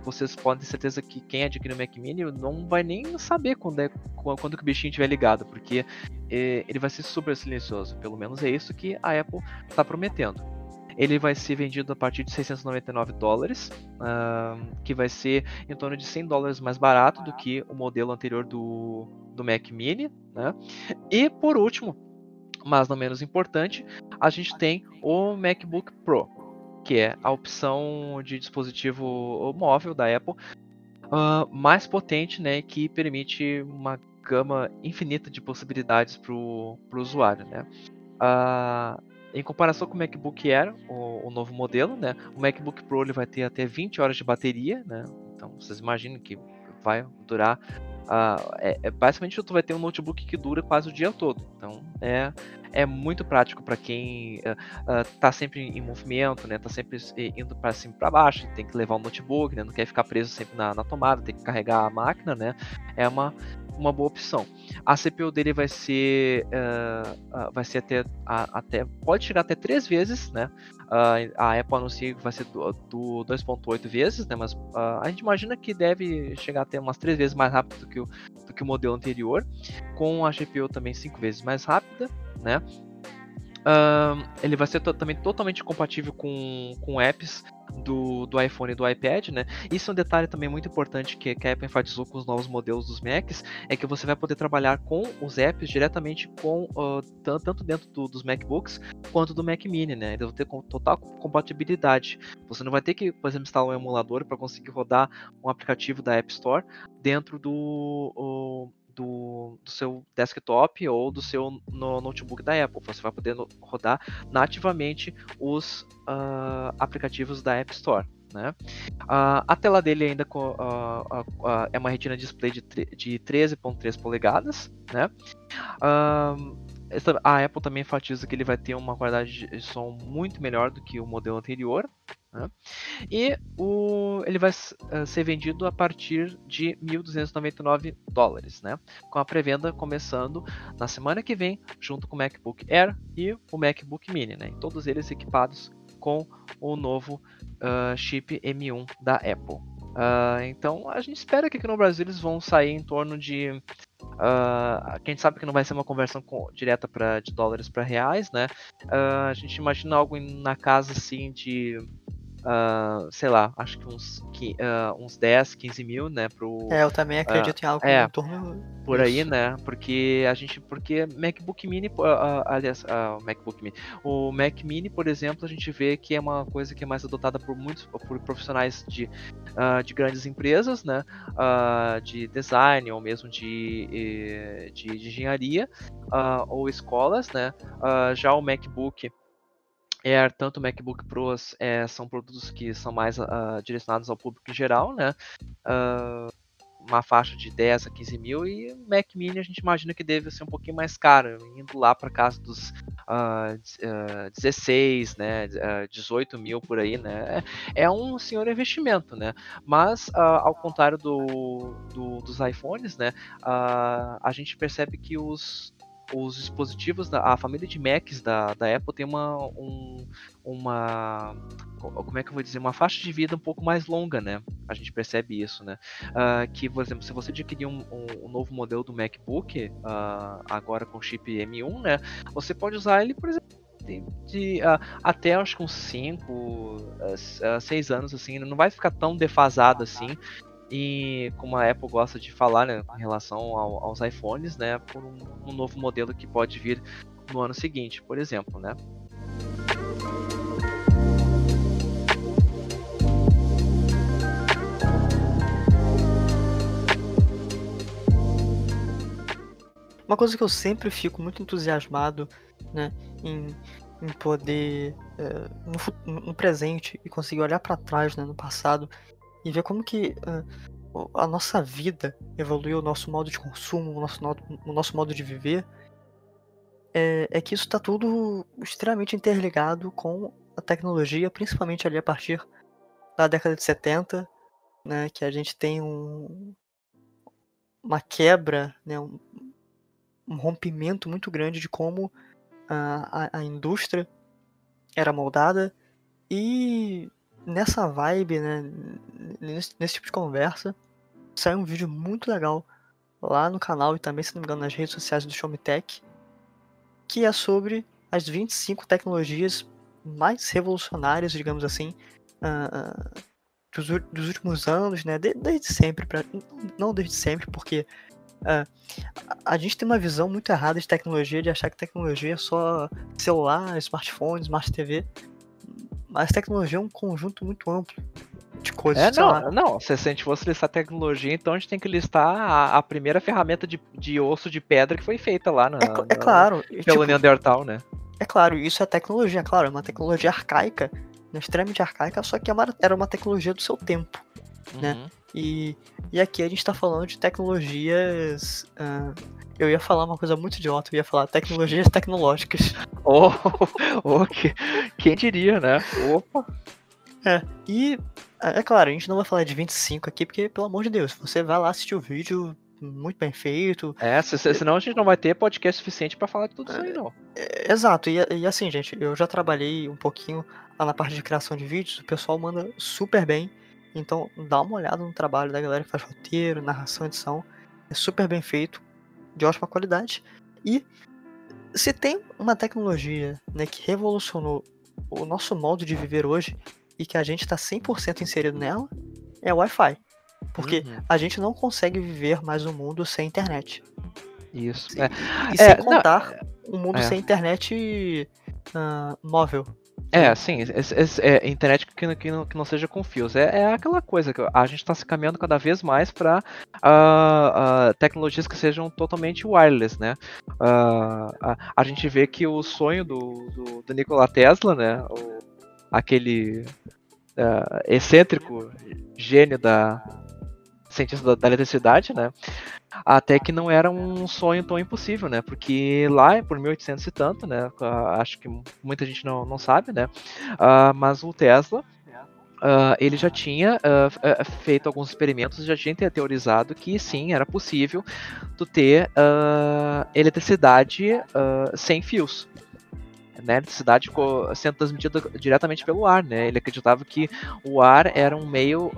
vocês podem ter certeza que quem adquire o Mac Mini não vai nem saber quando é quando que o bichinho estiver ligado, porque é, ele vai ser super silencioso. Pelo menos é isso que a Apple está prometendo. Ele vai ser vendido a partir de 699 dólares, uh, que vai ser em torno de 100 dólares mais barato do que o modelo anterior do, do Mac Mini. Né? E por último, mas não menos importante, a gente tem o MacBook Pro, que é a opção de dispositivo móvel da Apple uh, mais potente, né, que permite uma gama infinita de possibilidades para o usuário. Né? Uh, em comparação com o MacBook Air, o, o, novo modelo, né? O MacBook Pro ele vai ter até 20 horas de bateria, né? Então vocês imaginam que vai durar. Uh, é, é, basicamente tu vai ter um notebook que dura quase o dia todo. Então é, é muito prático para quem está uh, uh, sempre em movimento, né? Tá sempre indo para cima para baixo, tem que levar o notebook, né? Não quer ficar preso sempre na, na tomada, tem que carregar a máquina, né? É uma uma boa opção. A CPU dele vai ser, uh, vai ser até, até, pode chegar até três vezes, né? Uh, a Apple anuncia que vai ser do, do 2.8 vezes, né? Mas a gente imagina que deve chegar até umas três vezes mais rápido do que o, do que o modelo anterior, com a GPU também cinco vezes mais rápida, né? ele vai ser também totalmente compatível com, com apps do, do iPhone e do iPad, né? Isso é um detalhe também muito importante que, que a Apple enfatizou com os novos modelos dos Macs, é que você vai poder trabalhar com os apps diretamente com uh, tanto dentro do, dos MacBooks quanto do Mac Mini, né? Eles vão ter total compatibilidade. Você não vai ter que, por exemplo, instalar um emulador para conseguir rodar um aplicativo da App Store dentro do uh, do, do, seu desktop ou do seu no, notebook da Apple. Você vai poder rodar nativamente os uh, aplicativos da App Store. Né? Uh, a tela dele ainda com, uh, é uma retina display de, de 13.3 polegadas. Né? a Apple também enfatiza que ele vai ter uma qualidade de som muito melhor do que o modelo anterior. Né? E o, ele vai uh, ser vendido a partir de 1.299 dólares, né? com a pré-venda começando na semana que vem, junto com o MacBook Air e o MacBook Mini, né? todos eles equipados com o novo uh, chip M1 da Apple. Uh, então a gente espera que aqui no Brasil eles vão sair em torno de. Uh, quem sabe que não vai ser uma conversão com, direta pra, de dólares para reais, né? Uh, a gente imagina algo na casa assim de uh, sei lá, acho que uns, uh, uns 10, 15 mil, né? Pro, é, eu também acredito uh, em algo é, em torno por aí, né? Porque a gente, porque MacBook Mini, aliás, o MacBook Mini, o Mac Mini, por exemplo, a gente vê que é uma coisa que é mais adotada por muitos, por profissionais de, de grandes empresas, né? de design ou mesmo de, de, de engenharia ou escolas, né? já o MacBook Air, tanto o MacBook Pros é, são produtos que são mais uh, direcionados ao público em geral, né? Uh, uma faixa de 10 a 15 mil e Mac Mini a gente imagina que deve ser um pouquinho mais caro, indo lá para casa dos uh, uh, 16, né, uh, 18 mil por aí, né, é um senhor investimento, né, mas ao contrário do, do, dos iPhones, né, a gente percebe que os os dispositivos, da, a família de Macs da, da Apple tem uma, um, uma, como é que eu vou dizer, uma faixa de vida um pouco mais longa, né? A gente percebe isso, né? Uh, que, por exemplo, se você adquirir um, um, um novo modelo do MacBook, uh, agora com chip M1, né? Você pode usar ele, por exemplo, de, de uh, até acho que uns 5, 6 uh, anos, assim, não vai ficar tão defasado assim. E como a Apple gosta de falar, né, em relação ao, aos iPhones, né, por um, um novo modelo que pode vir no ano seguinte, por exemplo, né. Uma coisa que eu sempre fico muito entusiasmado né, em, em poder, é, no, no, presente, e conseguir olhar para trás, né, no passado, e ver como que uh, a nossa vida evoluiu, o nosso modo de consumo, o nosso, o nosso modo de viver, é, é que isso está tudo extremamente interligado com a tecnologia, principalmente ali a partir da década de 70, né, que a gente tem um, uma quebra, né, um, um rompimento muito grande de como a, a, a indústria era moldada e nessa vibe, né, nesse, nesse, tipo de conversa, saiu um vídeo muito legal lá no canal e também, se não me engano, nas redes sociais do Xiaomi Tech, que é sobre as 25 tecnologias mais revolucionárias, digamos assim, uh, uh, dos, dos, últimos anos, né, desde sempre, pra, não desde sempre, porque é, a gente tem uma visão muito errada de tecnologia, de achar que tecnologia é só celular, smartphone, smart TV. Mas tecnologia é um conjunto muito amplo de coisas. É, não, não, se a gente fosse listar tecnologia, então a gente tem que listar a, a primeira ferramenta de, de osso de pedra que foi feita lá na, é, na, é claro, pelo tipo, Neandertal, né? É claro, isso é tecnologia, claro, é uma tecnologia arcaica, né, extremamente arcaica, só que é era uma tecnologia do seu tempo, né? uhum. né? E, e aqui a gente está falando de tecnologias. Uh, eu ia falar uma coisa muito idiota, eu ia falar tecnologias tecnológicas. Oh, oh que, quem diria, né? Opa! É, e é, é claro, a gente não vai falar de 25 aqui, porque, pelo amor de Deus, você vai lá assistir o vídeo muito bem feito. É, senão a gente não vai ter podcast suficiente para falar de tudo isso aí, não. É, exato, e, e, assim, gente, eu já trabalhei um pouquinho lá na parte de criação de vídeos, o pessoal manda super bem. Então dá uma olhada no trabalho da galera que faz roteiro, narração, edição. É super bem feito, de ótima qualidade. E se tem uma tecnologia né, que revolucionou o nosso modo de viver hoje e que a gente está 100% inserido nela, é o Wi-Fi. Porque uhum. a gente não consegue viver mais um mundo sem internet. Isso. E, é. e sem é, contar não, um mundo é. sem internet uh, móvel. É, sim, é, internet que, que, não, que não seja com fios. É, é aquela coisa que a gente está se caminhando cada vez mais para uh, uh, tecnologias que sejam totalmente wireless, né? Uh, a, a, gente vê que o sonho do, do, do Nikola Tesla, né? O, aquele excêntrico gênio da cientista da, da eletricidade, né? Até que não era um sonho tão impossível, né? Porque lá, por 1800 e tanto, né? Acho que muita gente não, não sabe, né? Uh, mas o Tesla, Uh, ele já tinha uh, feito alguns experimentos, já tinha teorizado que sim, era possível tu ter uh, eletricidade sem fios. Né, eletricidade sendo transmitida diretamente pelo ar. Né? Ele acreditava que o ar era um meio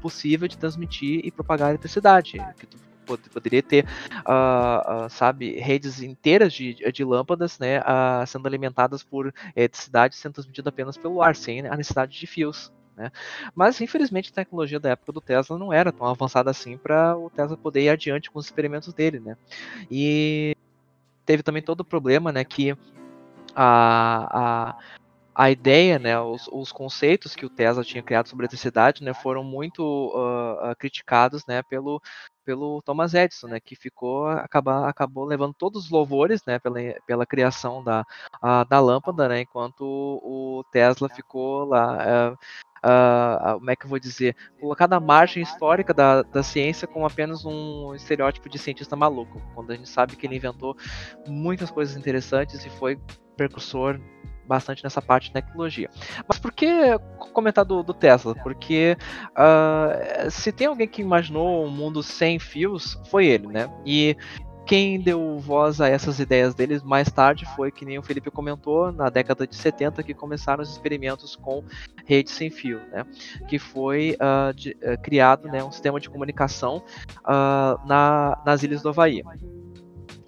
possível de transmitir e propagar eletricidade. Que tu poderia ter, uh, uh, sabe, redes inteiras de, de lâmpadas, né, uh, sendo alimentadas por eletricidade, sendo transmitida apenas pelo ar, sem a necessidade de fios. Né? Mas infelizmente a tecnologia da época do Tesla não era tão avançada assim para o Tesla poder ir adiante com os experimentos dele, né? E teve também todo o problema, né, que a, a a ideia, né, os, os, conceitos que o Tesla tinha criado sobre eletricidade, né, foram muito uh, criticados, né, pelo, pelo Thomas Edison, né, que ficou acaba, acabou levando todos os louvores, né, pela, pela criação da, da lâmpada, né, enquanto o, o Tesla ficou lá uh, Uh, como é que eu vou dizer, colocado à margem histórica da, da ciência como apenas um estereótipo de cientista maluco, quando a gente sabe que ele inventou muitas coisas interessantes e foi precursor bastante nessa parte de tecnologia. Mas por que comentar do, do Tesla? Porque uh, se tem alguém que imaginou um mundo sem fios, foi ele, né? E quem deu voz a essas ideias deles mais tarde foi, que nem o Felipe comentou, na década de 70 que começaram os experimentos com rede sem fio, né? Que foi uh, de, uh, criado né, um sistema de comunicação uh, na, nas ilhas do Havaí.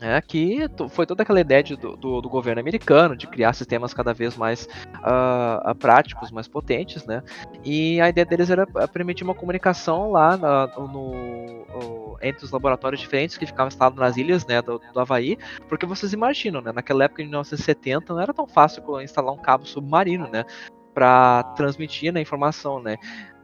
É, que foi toda aquela ideia de, do, do, governo americano de criar sistemas cada vez mais uh, práticos, mais potentes, né? E a ideia deles era permitir uma comunicação lá na, no, no, entre os laboratórios diferentes que ficavam instalados nas ilhas né, do, do Havaí, porque vocês imaginam, né? Naquela época, em 1970, não era tão fácil instalar um cabo submarino, né? Para transmitir a informação, né?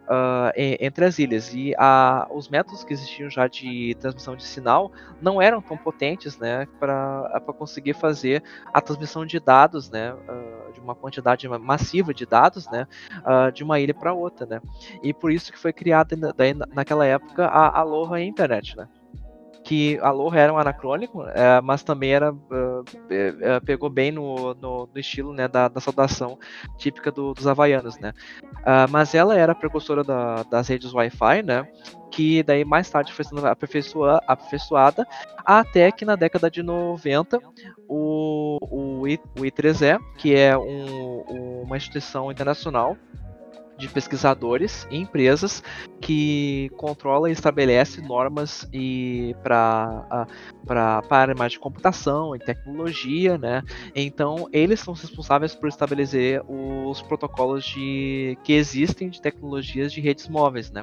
Uh, entre as ilhas. E a, os métodos que existiam já de transmissão de sinal não eram tão potentes né, para conseguir fazer a transmissão de dados, né, uh, de uma quantidade massiva de dados né, uh, de uma ilha para outra. Né. E por isso que foi criada daí, naquela época a Aloha Internet. Né que Aloha era um anacrônico, é, mas também era uh, pegou bem no, no, no estilo né, da, da, saudação típica do, dos havaianos, né? Uh, mas ela era precursora da, das redes Wi-Fi, né? Que daí mais tarde foi sendo aperfeiçoa, aperfeiçoada, até que na década de 90 o, o, I, o I3E, que é um, uma instituição internacional de pesquisadores e empresas que controla e estabelece normas e para para mais de computação e tecnologia, né? Então eles são responsáveis por estabelecer os protocolos de que existem de tecnologias de redes móveis, né?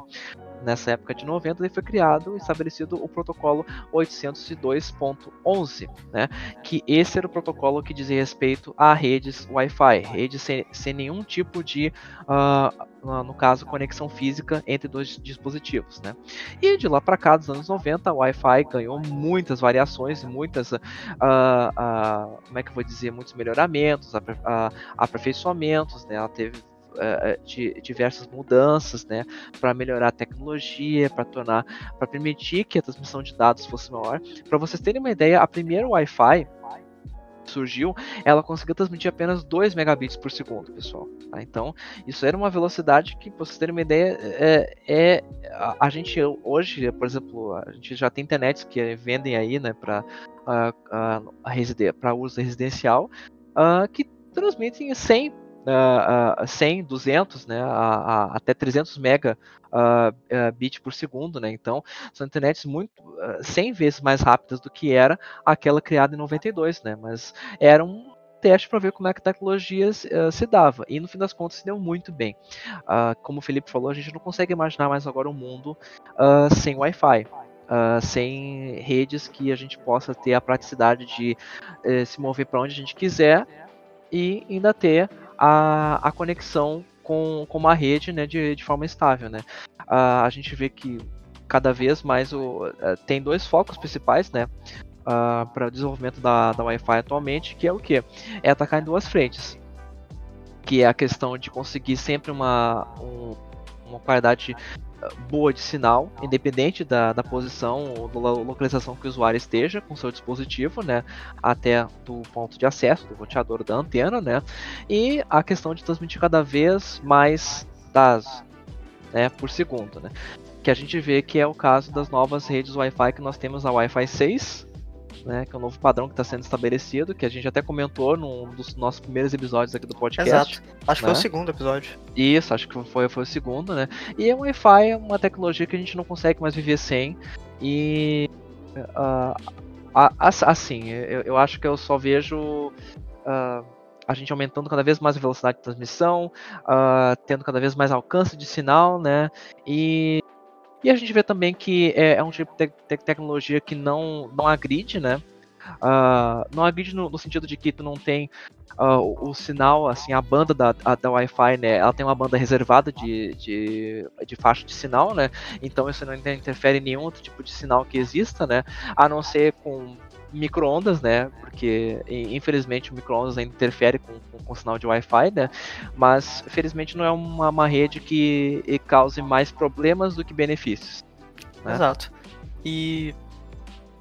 Nessa época de 90, ele foi criado e estabelecido o protocolo 802.11, né? Que esse era o protocolo que dizia respeito a redes Wi-Fi, redes sem, sem nenhum tipo de, uh, no caso, conexão física entre dois dispositivos, né? E de lá para cá, dos anos 90, o Wi-Fi ganhou muitas variações, muitas, uh, uh, como é que eu vou dizer, muitos melhoramentos, aperfeiçoamentos, né? Ela teve uh, de diversas mudanças, né, para melhorar a tecnologia, para tornar, para permitir que a transmissão de dados fosse maior. Para vocês terem uma ideia, a primeira Wi-Fi surgiu, ela conseguiu transmitir apenas 2 megabits por segundo, pessoal. Tá? Então, isso era uma velocidade que, para vocês terem uma ideia, é, é a, a, gente hoje, por exemplo, a gente já tem internets que vendem aí, né, para para uso residencial, uh, que transmitem 100 uh, uh, 100, 200, né, a, a, até 300 mega uh, uh, bit por segundo, né? Então, são internets muito uh, 100 vezes mais rápidas do que era aquela criada em 92, né? Mas era um teste para ver como é que a tecnologia uh, se dava. E no fim das contas se deu muito bem. Uh, como o Felipe falou, a gente não consegue imaginar mais agora um mundo uh, sem Wi-Fi. sem redes que a gente possa ter a praticidade de eh, se mover para onde a gente quiser e ainda ter a, a conexão com, com uma rede né, de, de forma estável. Né? a gente vê que cada vez mais o, uh, tem dois focos principais né, para o desenvolvimento da, da Wi-Fi atualmente, que é o que? É atacar em duas frentes. Que é a questão de conseguir sempre uma, um, uma qualidade boa de sinal, independente da, da posição ou da localização que o usuário esteja com seu dispositivo, né, até do ponto de acesso do roteador da antena, né, e a questão de transmitir cada vez mais dados, né, por segundo, né, que a gente vê que é o caso das novas redes Wi-Fi que nós temos a Wi-Fi 6, né, que é um novo padrão que está sendo estabelecido, que a gente até comentou num dos nossos primeiros episódios aqui do podcast. Exato. Acho né? que foi o né? segundo episódio. Isso, acho que foi, foi o segundo, né? E o Wi-Fi é uma tecnologia que a gente não consegue mais viver sem. E. Uh, assim, eu, eu, acho que eu só vejo. Uh, a gente aumentando cada vez mais a velocidade de transmissão, uh, tendo cada vez mais alcance de sinal, né? E e a gente vê também que é, é um tipo de te tecnologia que não, não agride, né? Uh, não agride no, no, sentido de que tu não tem uh, o, o, sinal, assim, a banda da, da Wi-Fi, né? Ela tem uma banda reservada de, de, de, faixa de sinal, né? Então isso não interfere em nenhum outro tipo de sinal que exista, né? A não ser com microondas, né? Porque infelizmente o microondas ainda interfere com, com, com, o sinal de Wi-Fi, né? Mas felizmente não é uma, uma rede que cause mais problemas do que benefícios. Né? Exato. E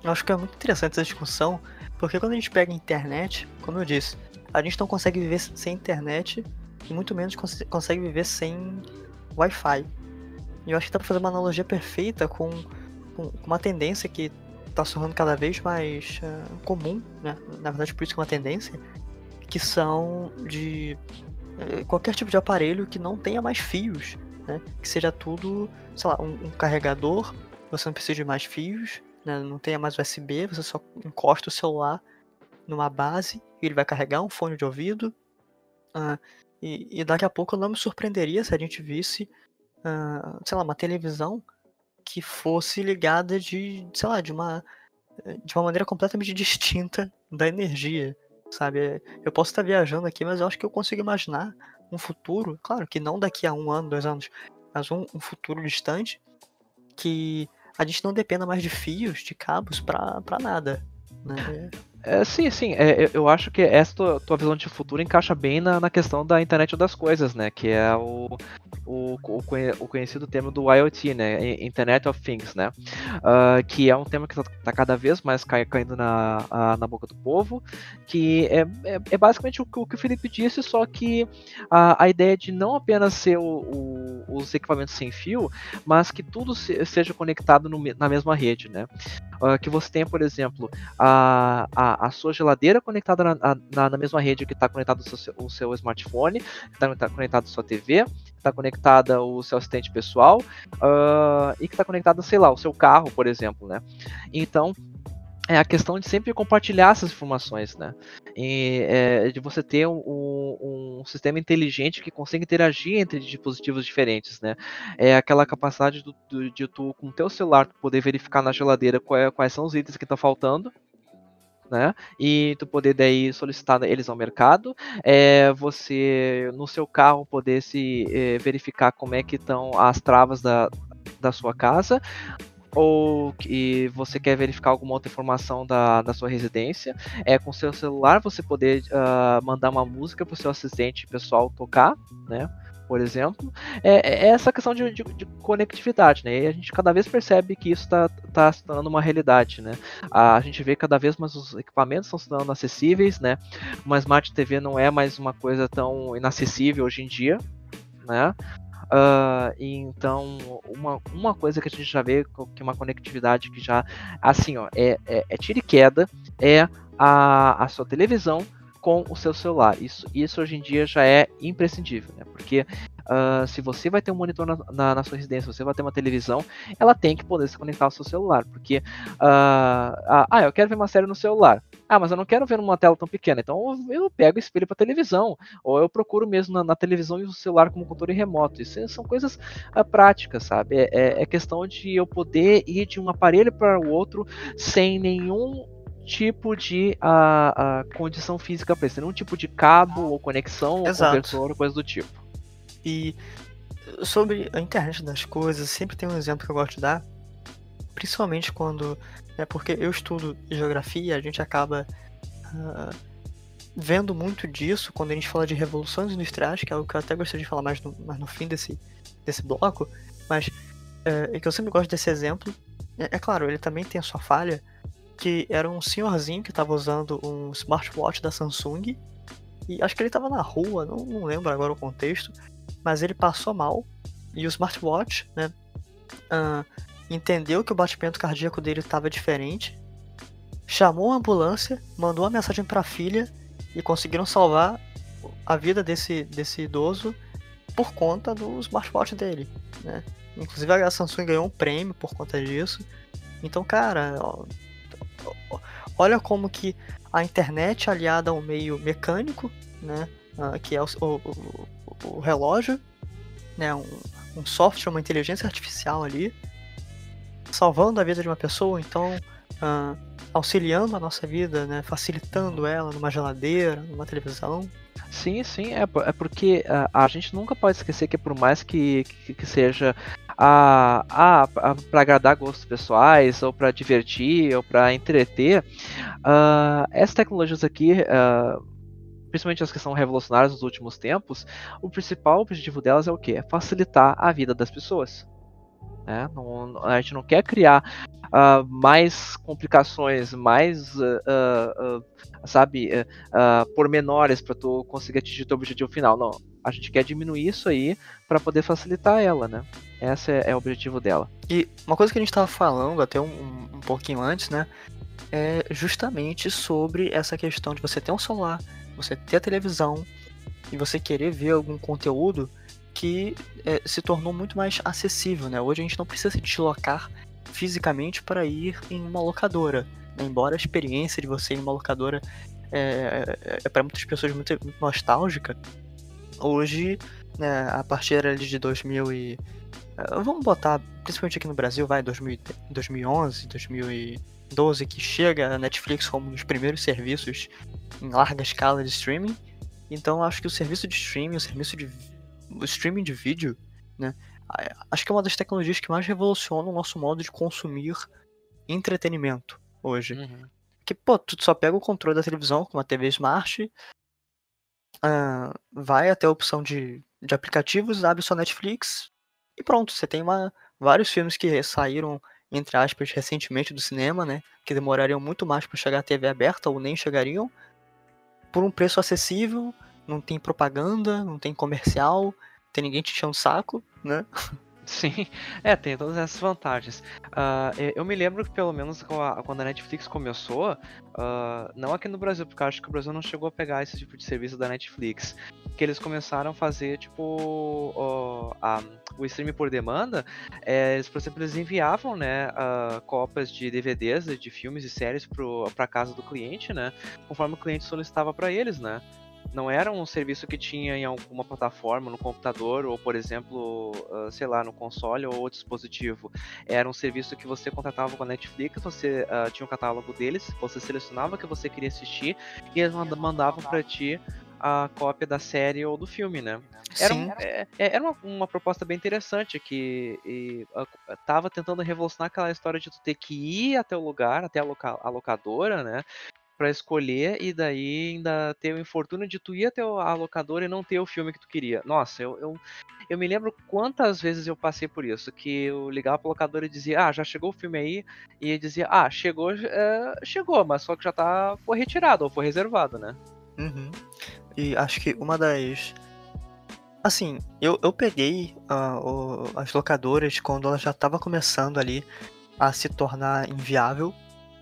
eu acho que é muito interessante essa discussão, porque quando a gente pega a internet, como eu disse, a gente não consegue viver sem internet e muito menos cons consegue viver sem Wi-Fi. E eu acho que dá pra fazer uma analogia perfeita com, com uma tendência que está se tornando cada vez mais uh, comum, né? na verdade por isso que é uma tendência, que são de uh, qualquer tipo de aparelho que não tenha mais fios, né? que seja tudo, sei lá, um, um, carregador, você não precisa de mais fios, né? não tenha mais USB, você só encosta o celular numa base e ele vai carregar um fone de ouvido. Uh, e, e, daqui a pouco eu não me surpreenderia se a gente visse, uh, sei lá, uma televisão que fosse ligada de, sei lá, de uma, de uma maneira completamente distinta da energia, sabe? Eu posso estar viajando aqui, mas eu acho que eu consigo imaginar um futuro, claro que não daqui a um ano, dois anos, mas um, um futuro distante, que a gente não dependa mais de fios, de cabos para nada. Né? É, sim, sim. É, eu acho que essa tua, tua, visão de futuro encaixa bem na, na, questão da internet das coisas, né? Que é o, o, o, conhecido termo do IoT, né? Internet of Things, né? Uh, que é um tema que está tá cada vez mais caindo na, na boca do povo, que é, é, é basicamente o, o, que o Felipe disse, só que a, a ideia de não apenas ser o, os equipamentos sem fio, mas que tudo se, seja conectado no, na mesma rede, né? Uh, que você tenha, por exemplo, a, a a, sua geladeira conectada na, na, na mesma rede que está conectado o seu, o seu smartphone, que está tá conectado a sua TV, que está conectada o seu assistente pessoal uh, e que está conectado, sei lá, o seu carro, por exemplo, né? Então, é a questão de sempre compartilhar essas informações, né? E, é, de você ter um, um, um, sistema inteligente que consiga interagir entre dispositivos diferentes, né? É aquela capacidade do, do, de tu, com o teu celular, poder verificar na geladeira quais, quais são os itens que estão faltando, né? E tu poder daí solicitar eles ao mercado, é, você no seu carro poder se é, verificar como é que estão as travas da, da sua casa, ou que você quer verificar alguma outra informação da, da sua residência, é com seu celular você poder uh, mandar uma música para o seu assistente pessoal tocar, né? Por exemplo, é, é essa questão de, de, de, conectividade, né? E a gente cada vez percebe que isso está tá se tornando uma realidade, né? A, a, gente vê cada vez mais os equipamentos estão se tornando acessíveis, né? Uma Smart TV não é mais uma coisa tão inacessível hoje em dia, né? Uh, então, uma, uma coisa que a gente já vê que uma conectividade que já, assim, ó, é, é, é tira e queda, é a, a sua televisão com o seu celular. Isso, isso hoje em dia já é imprescindível, né? Porque uh, se você vai ter um monitor na, na, na, sua residência, você vai ter uma televisão, ela tem que poder se conectar ao seu celular. Porque, uh, uh, ah, eu quero ver uma série no celular. Ah, mas eu não quero ver numa tela tão pequena. Então eu pego espelho para televisão. Ou eu procuro mesmo na, na, televisão e o celular como controle remoto. Isso são coisas práticas, sabe? É, é, é questão de eu poder ir de um aparelho para o outro sem nenhum tipo de a, a condição física para isso, nenhum tipo de cabo ou conexão Exato. ou conversor, coisa do tipo. E sobre a internet das coisas, sempre tem um exemplo que eu gosto de dar, principalmente quando é porque eu estudo geografia, a gente acaba uh, vendo muito disso quando a gente fala de revoluções industriais, que é algo que eu até gostaria de falar mais no, mais no fim desse, desse bloco, mas é, é que eu sempre gosto desse exemplo. É, é claro, ele também tem a sua falha, que era um senhorzinho que estava usando um smartwatch da Samsung. E acho que ele estava na rua, não, não lembro agora o contexto. Mas ele passou mal. E o smartwatch, né? Uh, entendeu que o batimento cardíaco dele estava diferente. Chamou a ambulância, mandou uma mensagem para a filha e conseguiram salvar a vida desse, desse idoso por conta do smartwatch dele, né? Inclusive a Samsung ganhou um prêmio por conta disso. Então, cara, ó, olha como que a internet aliada ao meio mecânico, né, uh, que é o, o, o, relógio, né, um, um, software, uma inteligência artificial ali, salvando a vida de uma pessoa, então uh, auxiliando a nossa vida, né, facilitando ela numa geladeira, numa televisão. Sim, sim, é, é porque a, a gente nunca pode esquecer que por mais que, que, que seja a, a, a para agradar gostos pessoais, ou para divertir, ou para entreter, uh, essas tecnologias aqui, uh, principalmente as que são revolucionárias nos últimos tempos, o principal objetivo delas é o que? É facilitar a vida das pessoas. Né? Não, a gente não quer criar uh, mais complicações, mais, uh, uh, sabe, uh, pormenores para tu conseguir atingir teu objetivo final. Não, a gente quer diminuir isso aí para poder facilitar ela, né? Esse é, é, o objetivo dela. E uma coisa que a gente estava falando até um, um pouquinho antes, né? É justamente sobre essa questão de você ter um celular, você ter a televisão e você querer ver algum conteúdo que é, se tornou muito mais acessível, né? Hoje a gente não precisa se deslocar fisicamente para ir em uma locadora. Né? Embora a experiência de você ir em uma locadora é, é, é para muitas pessoas muito, muito nostálgica, hoje, né, a partir ali de 2000 e... Eh, vamos botar, principalmente aqui no Brasil, vai, 2000, 2011, 2012, que chega a Netflix como um dos primeiros serviços em larga escala de streaming. Então acho que o serviço de streaming, o serviço de o streaming de vídeo, né, acho que é uma das tecnologias que mais revoluciona o nosso modo de consumir entretenimento hoje. Uhum. Que, pô, tu só pega o controle da televisão com uma TV Smart, uh, vai até a opção de, de aplicativos, abre sua Netflix e pronto, você tem uma, vários filmes que saíram, entre aspas, recentemente do cinema, né? Que demorariam muito mais para chegar à TV aberta ou nem chegariam, por um preço acessível, não tem propaganda, não tem comercial, tem ninguém te enchendo o saco, né? Sim, é, tem todas essas vantagens. Uh, eu me lembro que pelo menos quando a Netflix começou, uh, não aqui no Brasil, porque acho que o Brasil não chegou a pegar esse tipo de serviço da Netflix, que eles começaram a fazer, tipo, uh, a, o streaming por demanda, é, eles, por exemplo, eles enviavam, né, cópias de DVDs, de filmes e séries para casa do cliente, né, conforme o cliente solicitava para eles, né não era um serviço que tinha em alguma plataforma, no computador, ou por exemplo, uh, sei lá, no console ou dispositivo. Era um serviço que você contratava com a Netflix, você uh, tinha o um catálogo deles, você selecionava o que você queria assistir e eles mandavam para ti a cópia da série ou do filme, né? Era, um, é, é, era uma, uma, proposta bem interessante que e, a, tava tentando revolucionar aquela história de tu ter que ir até o lugar, até a, loca, a locadora, né? Para escolher e daí ainda ter o infortúnio de tu ir até a locadora e não ter o filme que tu queria. Nossa, eu, eu, eu me lembro quantas vezes eu passei por isso, que eu ligava pra locadora e dizia, ah, já chegou o filme aí, e dizia, ah, chegou, é, chegou, mas só que já tá, foi retirado ou foi reservado, né? Uhum. E acho que uma das... Assim, eu, eu peguei uh, o, as locadoras quando ela já estava começando ali a se tornar inviável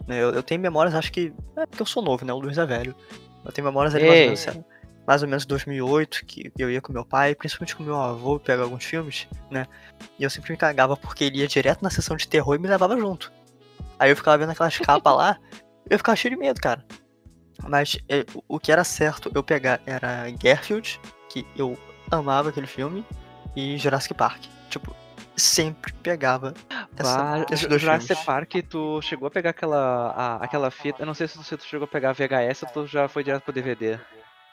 né? Eu, eu tenho memórias, acho que. É porque eu sou novo, né? O Luiz é velho. Eu tenho memórias ali mais ou, menos, mais ou menos 2008, que eu ia com meu pai, principalmente com meu avô, pegar alguns filmes, né? E eu sempre me cagava porque ele ia direto na sessão de terror e me levava junto. Aí eu ficava vendo aquelas capas lá, eu ficava cheio de medo, cara. Mas é, o que era certo eu pegar era Garfield, que eu amava aquele filme, e Jurassic Park. Tipo, sempre pegava dois Jurassic filmes. Park, tu chegou a pegar aquela, a, aquela fita. Eu não sei se tu chegou a pegar VHS ou tu já foi direto pro DVD.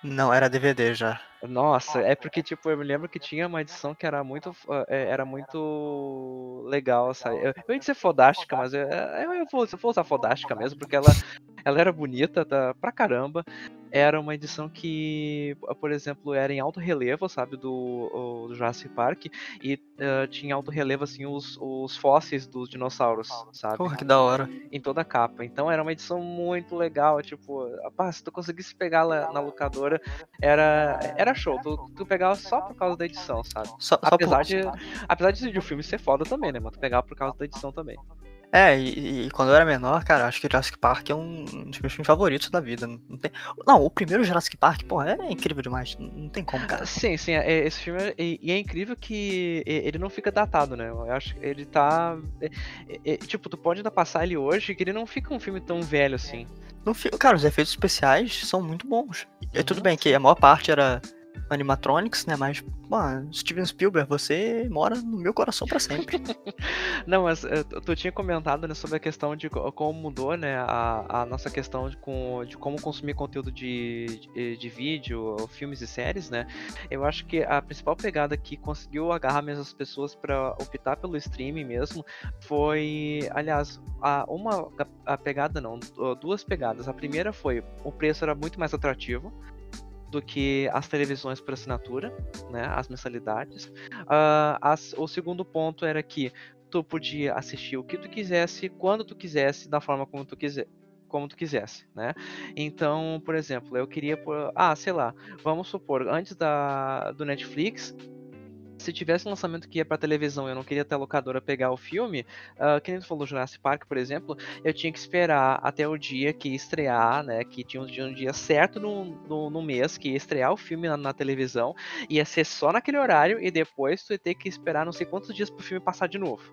Não, era DVD já. Nossa, é porque, tipo, eu me lembro que tinha uma edição que era muito, é, era muito legal, sabe? Eu, eu ia dizer fodástica, mas eu, eu, vou, eu vou usar fodástica mesmo, porque ela, ela era bonita tá, pra caramba. Era uma edição que, por exemplo, era em alto relevo, sabe, do, do Jurassic Park, e uh, tinha alto relevo, assim, os, os fósseis dos dinossauros, sabe? Porra, que da hora. Em toda a capa. Então era uma edição muito legal, tipo, rapaz, se tu conseguisse pegar lá na locadora, era, era show. Tu, tu pegava só por causa da edição, sabe? Só, apesar, só de, apesar de o filme ser foda também, né, mano? Tu pegava por causa da edição também. É, e, e, quando eu era menor, cara, acho que Jurassic Park é um dos meus filmes favoritos da vida. Não, tem... não o primeiro Jurassic Park, pô, é incrível demais. Não tem como, cara. Sim, sim, é, esse filme. É, e é, incrível que ele não fica datado, né? Eu acho que ele tá. É, é, tipo, tu pode ainda passar ele hoje, que ele não fica um filme tão velho assim. Não fica, cara, os efeitos especiais são muito bons. É tudo bem que a maior parte era animatronics, né? Mas, mano, Steven Spielberg, você mora no meu coração para sempre. Não, mas eh, tu tinha comentado né, sobre a questão de como mudou, né, a, a nossa questão de, com, de como consumir conteúdo de, de, de, vídeo, filmes e séries, né? Eu acho que a principal pegada que conseguiu agarrar mesmo as pessoas para optar pelo streaming mesmo foi, aliás, a, uma a pegada não, duas pegadas. A primeira foi o preço era muito mais atrativo do que as televisões por assinatura, né, as mensalidades. Uh, as, o segundo ponto era que tu podia assistir o que tu quisesse, quando tu quisesse, da forma como tu quiser como tu quisesse, né? Então, por exemplo, eu queria, ah, sei lá, vamos supor, antes da do Netflix, se tivesse um lançamento que ia pra televisão e eu não queria ter a locadora pegar o filme, uh, que nem tu falou Jurassic Park, por exemplo, eu tinha que esperar até o dia que ia estrear, né? Que tinha um dia, um dia certo no, no, no, mês que ia estrear o filme na, na, televisão, ia ser só naquele horário e depois tu ia ter que esperar não sei quantos dias pro filme passar de novo.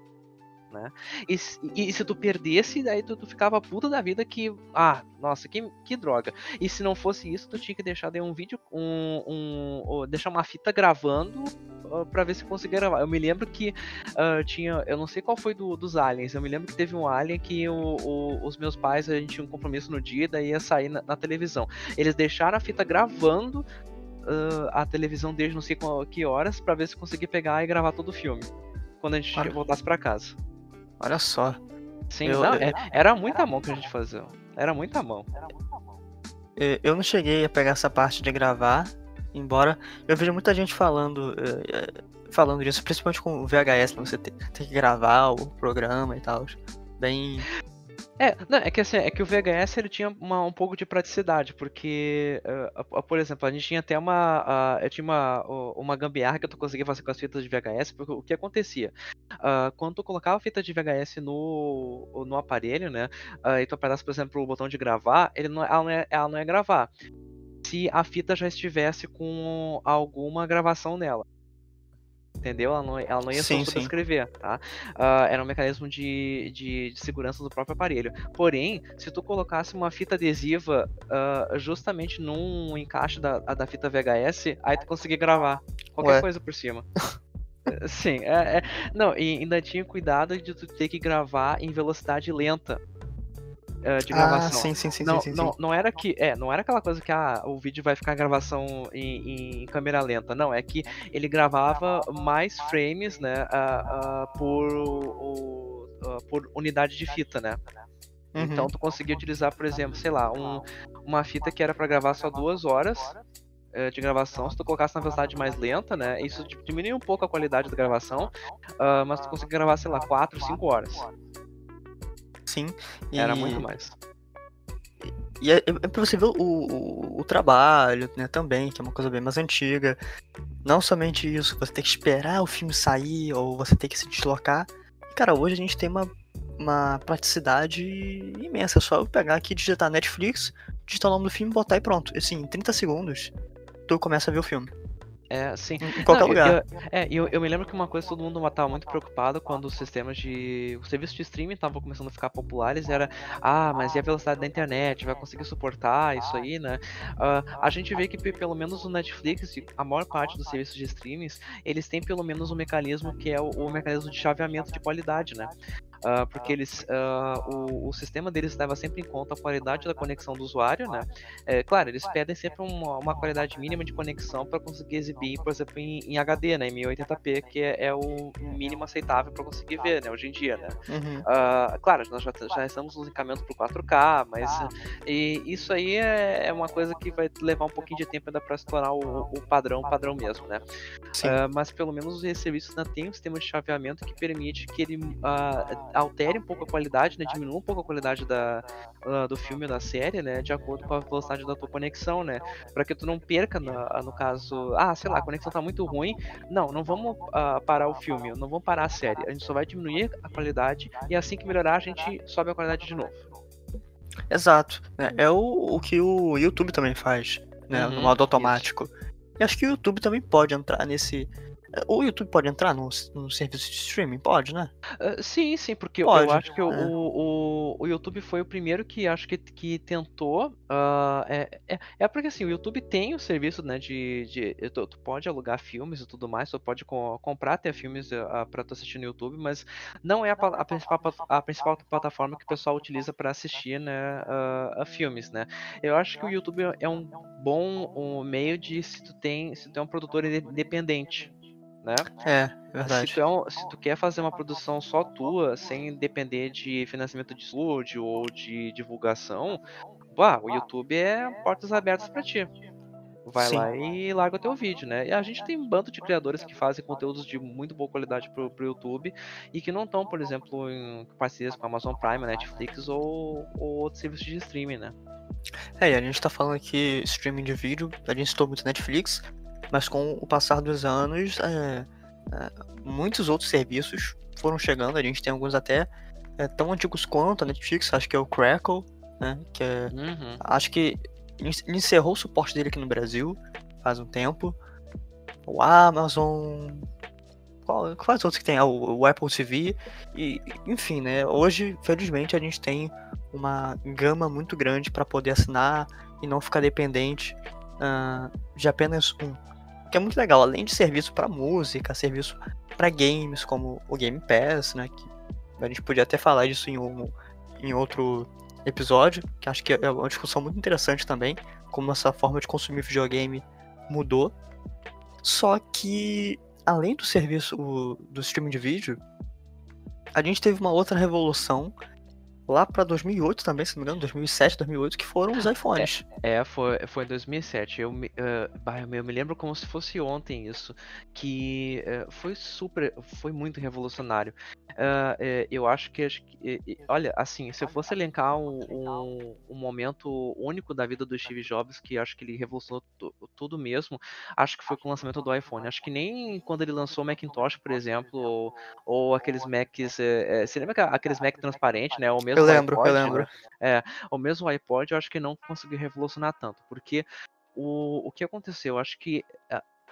né? E, e, se tu perdesse, daí tu, tu, ficava puta da vida que, ah, nossa, que, que droga. E se não fosse isso, tu tinha que deixar um vídeo, um, um, deixar uma fita gravando uh, para ver se conseguia gravar. Eu me lembro que uh, tinha, eu não sei qual foi do, dos aliens, eu me lembro que teve um alien que o, o, os meus pais, a gente tinha um compromisso no dia, daí ia sair na, na televisão. Eles deixaram a fita gravando uh, a televisão desde não sei que horas para ver se conseguia pegar e gravar todo o filme quando a gente Olha. voltasse para casa. Olha só. Sim, eu, não, eu, é, era muita mão que a gente fazia. Era muita mão. Eu não cheguei a pegar essa parte de gravar, embora eu veja muita gente falando falando disso, principalmente com o VHS, você ter, ter que gravar o programa e tal. Bem. É, não, é que assim, é que o VHS ele tinha uma, um pouco de praticidade, porque, uh, por exemplo, a gente tinha até uma. Uh, eu tinha uma, uma gambiarra que eu conseguia fazer com as fitas de VHS, porque o que acontecia? Uh, quando tu colocava a fita de VHS no, no aparelho, né? e tu apertasse, por exemplo, o botão de gravar, ele não, ela, não ia, ela não ia gravar. Se a fita já estivesse com alguma gravação nela entendeu? Ela não, ela não ia sim, só escrever, tá? Uh, era um mecanismo de, de, de, segurança do próprio aparelho. Porém, se tu colocasse uma fita adesiva uh, justamente num encaixe da, da fita VHS, aí tu conseguia gravar qualquer Ué. coisa por cima. Sim, é, é, não, e ainda tinha cuidado de tu ter que gravar em velocidade lenta, uh, de gravação. Ah, sim, sim, sim, não, sim, não, não, era que, é, não era aquela coisa que ah, o vídeo vai ficar gravação em, em câmera lenta. Não, é que ele gravava mais frames, né, uh, uh, por, por unidade de fita, né? Uhum. Então tu conseguia utilizar, por exemplo, sei lá, um, uma fita que era para gravar só duas horas eh, de gravação, se tu colocasse na velocidade mais lenta, né? Isso diminui um pouco a qualidade da gravação, mas tu conseguia gravar, sei lá, 4, 5 horas. Sim. E... Era muito mais. E é, é pra você ver o, o, o, trabalho, né, também, que é uma coisa bem mais antiga. Não somente isso, você tem que esperar o filme sair, ou você tem que se deslocar. cara, hoje a gente tem uma, uma praticidade imensa. É só eu pegar aqui, digitar Netflix, digitar o nome do filme, botar e pronto. Assim, em 30 segundos, tu começa a ver o filme. É, sim. Em qualquer Não, lugar. Eu, é, eu, eu me lembro que uma coisa todo mundo estava muito preocupado quando os sistemas de. Os serviços de streaming estavam começando a ficar populares era. Ah, mas e a velocidade da internet? Vai conseguir suportar isso aí, né? Uh, a gente vê que pelo menos o Netflix, a maior parte dos serviços de streamings, eles têm pelo menos um mecanismo que é o, o mecanismo de chaveamento de qualidade, né? Uh, porque eles, uh, o, o, sistema deles leva sempre em conta a qualidade da conexão do usuário, né? É, claro, eles pedem sempre uma, uma qualidade mínima de conexão para conseguir exibir, por exemplo, em, em, HD, né, em 1080p, que é, é o mínimo aceitável para conseguir ver, né, hoje em dia, né? Uhum. Uh, claro, nós já, já estamos nos encaminhando para 4K, mas e isso aí é, é, uma coisa que vai levar um pouquinho de tempo ainda para se tornar o, o padrão, padrão mesmo, né? mas pelo menos os serviços ainda tem um sistema de chaveamento que permite que ele altere um pouco a qualidade, né, diminua um pouco a qualidade da, uh, do filme ou da série, né, de acordo com a velocidade da tua conexão, né, para que tu não perca, no, no caso, ah, sei lá, a conexão tá muito ruim, não, não vamos uh, parar o filme, não vamos parar a série, a gente só vai diminuir a qualidade e assim que melhorar a gente sobe a qualidade de novo. Exato, né, é o, o que o YouTube também faz, né, uhum, no modo automático. Isso. E acho que o YouTube também pode entrar nesse o YouTube pode entrar no, no serviço de streaming? Pode, né? Uh, sim, sim, porque pode, eu acho que é. o, o, o, YouTube foi o primeiro que acho que, que tentou. Uh, é, é, é, porque assim, o YouTube tem o serviço, né? De. de tu, tu pode alugar filmes e tudo mais, tu pode co comprar até filmes uh, pra tu assistir no YouTube, mas não é a, a, principal, a principal plataforma que o pessoal utiliza para assistir, né? Uh, a filmes, né? Eu acho que o YouTube é um bom um meio de se tu tem, se tu é um produtor independente né? É, verdade. Se tu, é um, se tu, quer fazer uma produção só tua, sem depender de financiamento de estúdio ou de divulgação, bah, o YouTube é portas abertas para ti. Vai Sim. lá e larga o teu vídeo, né? E a gente tem um bando de criadores que fazem conteúdos de muito boa qualidade pro, pro YouTube e que não estão, por exemplo, em parcerias com a Amazon Prime, Netflix ou, ou outros serviços de streaming, né? É, e a gente tá falando aqui streaming de vídeo, a gente citou muito Netflix, mas com o passar dos anos, é, é, muitos outros serviços foram chegando. A gente tem alguns até é, tão antigos quanto a Netflix, acho que é o Crackle, né? Que é, uhum. acho que encerrou o suporte dele aqui no Brasil faz um tempo. O Amazon. qual, quais outros que tem? Ah, o, o, Apple TV. E, enfim, né? Hoje, felizmente, a gente tem uma gama muito grande para poder assinar e não ficar dependente uh, de apenas um. Que é muito legal, além de serviço para música, serviço para games, como o Game Pass, né? Que a gente podia até falar disso em, um, em outro episódio, que acho que é uma discussão muito interessante também, como essa forma de consumir videogame mudou. Só que, além do serviço do streaming de vídeo, a gente teve uma outra revolução lá para 2008 também, se não me engano, 2007, 2008, que foram os iPhones. É, é foi, foi em 2007. Eu me, uh, eu me lembro como se fosse ontem isso, que uh, foi super, foi muito revolucionário. Uh, eu acho que, olha, assim, se eu fosse elencar um, um, um, momento único da vida do Steve Jobs, que acho que ele revolucionou tudo mesmo, acho que foi com o lançamento do iPhone. Acho que nem quando ele lançou o Macintosh, por exemplo, ou, ou aqueles Macs, é, você lembra aqueles Mac transparentes, né? Ou mesmo eu lembro, iPod, eu lembro. Né? É, o mesmo iPod eu acho que não conseguiu revolucionar tanto, porque o, o que aconteceu? Eu acho que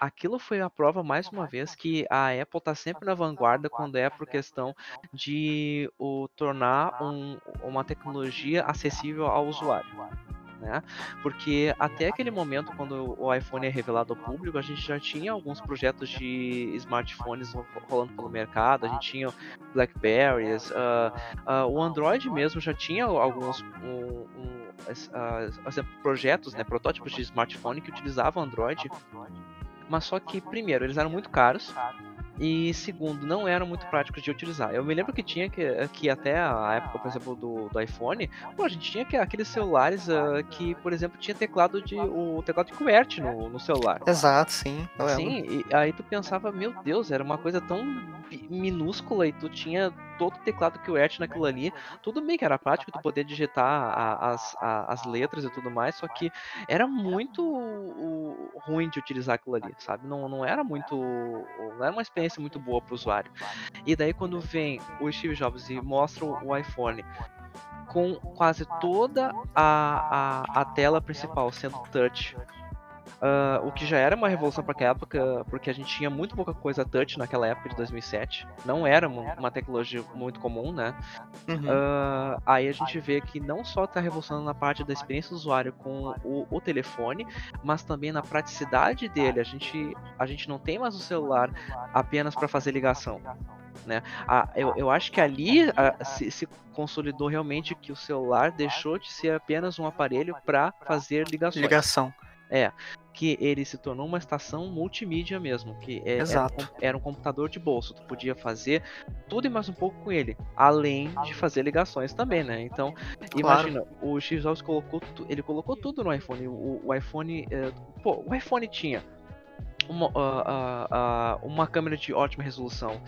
aquilo foi a prova mais uma vez que a Apple está sempre na vanguarda quando é por questão de o tornar um, uma tecnologia acessível ao usuário né? Porque até aquele momento, quando o iPhone é revelado ao público, a gente já tinha alguns projetos de smartphones rolando pelo mercado, a gente tinha Blackberries, uh, uh, o Android mesmo já tinha alguns um, um, uh, projetos, né, protótipos de smartphone que utilizavam Android, mas só que primeiro eles eram muito caros e segundo, não eram muito práticos de utilizar. Eu me lembro que tinha que, que até a época, por exemplo, do, do iPhone, pô, a gente tinha que, aqueles celulares uh, que, por exemplo, tinha teclado de o teclado de QWERTY no, no celular. Exato, sim. Sim, e aí tu pensava, meu Deus, era uma coisa tão minúscula e tu tinha todo o teclado QWERTY naquilo ali. Tudo bem que era prático tu poder digitar a, as, a, as letras e tudo mais, só que era muito o, ruim de utilizar aquilo ali, sabe? Não, não era muito. Não era uma experiência muito boa para o usuário. E daí quando vem o Steve Jobs e mostra o iPhone com quase toda a, a, a tela principal sendo touch Uh, o que já era uma revolução para aquela época, porque a gente tinha muito pouca coisa touch naquela época de 2007. Não era uma, uma tecnologia muito comum, né? Uhum. Uh, aí a gente vê que não só está revolucionando na parte da experiência do usuário com o, o, telefone, mas também na praticidade dele. A gente, a gente não tem mais o celular apenas para fazer ligação. Né? Ah, eu, eu acho que ali ah, se, se, consolidou realmente que o celular deixou de ser apenas um aparelho para fazer ligações. Ligação. É, que ele se tornou uma estação multimídia mesmo, que é, era, um, computador de bolso, tu podia fazer tudo e mais um pouco com ele, além de fazer ligações também, né? Então, claro. imagina, o Steve Jobs colocou, ele colocou tudo no iPhone, o, o iPhone, é, pô, o iPhone tinha uma, uh, uh, uh, uma câmera de ótima resolução,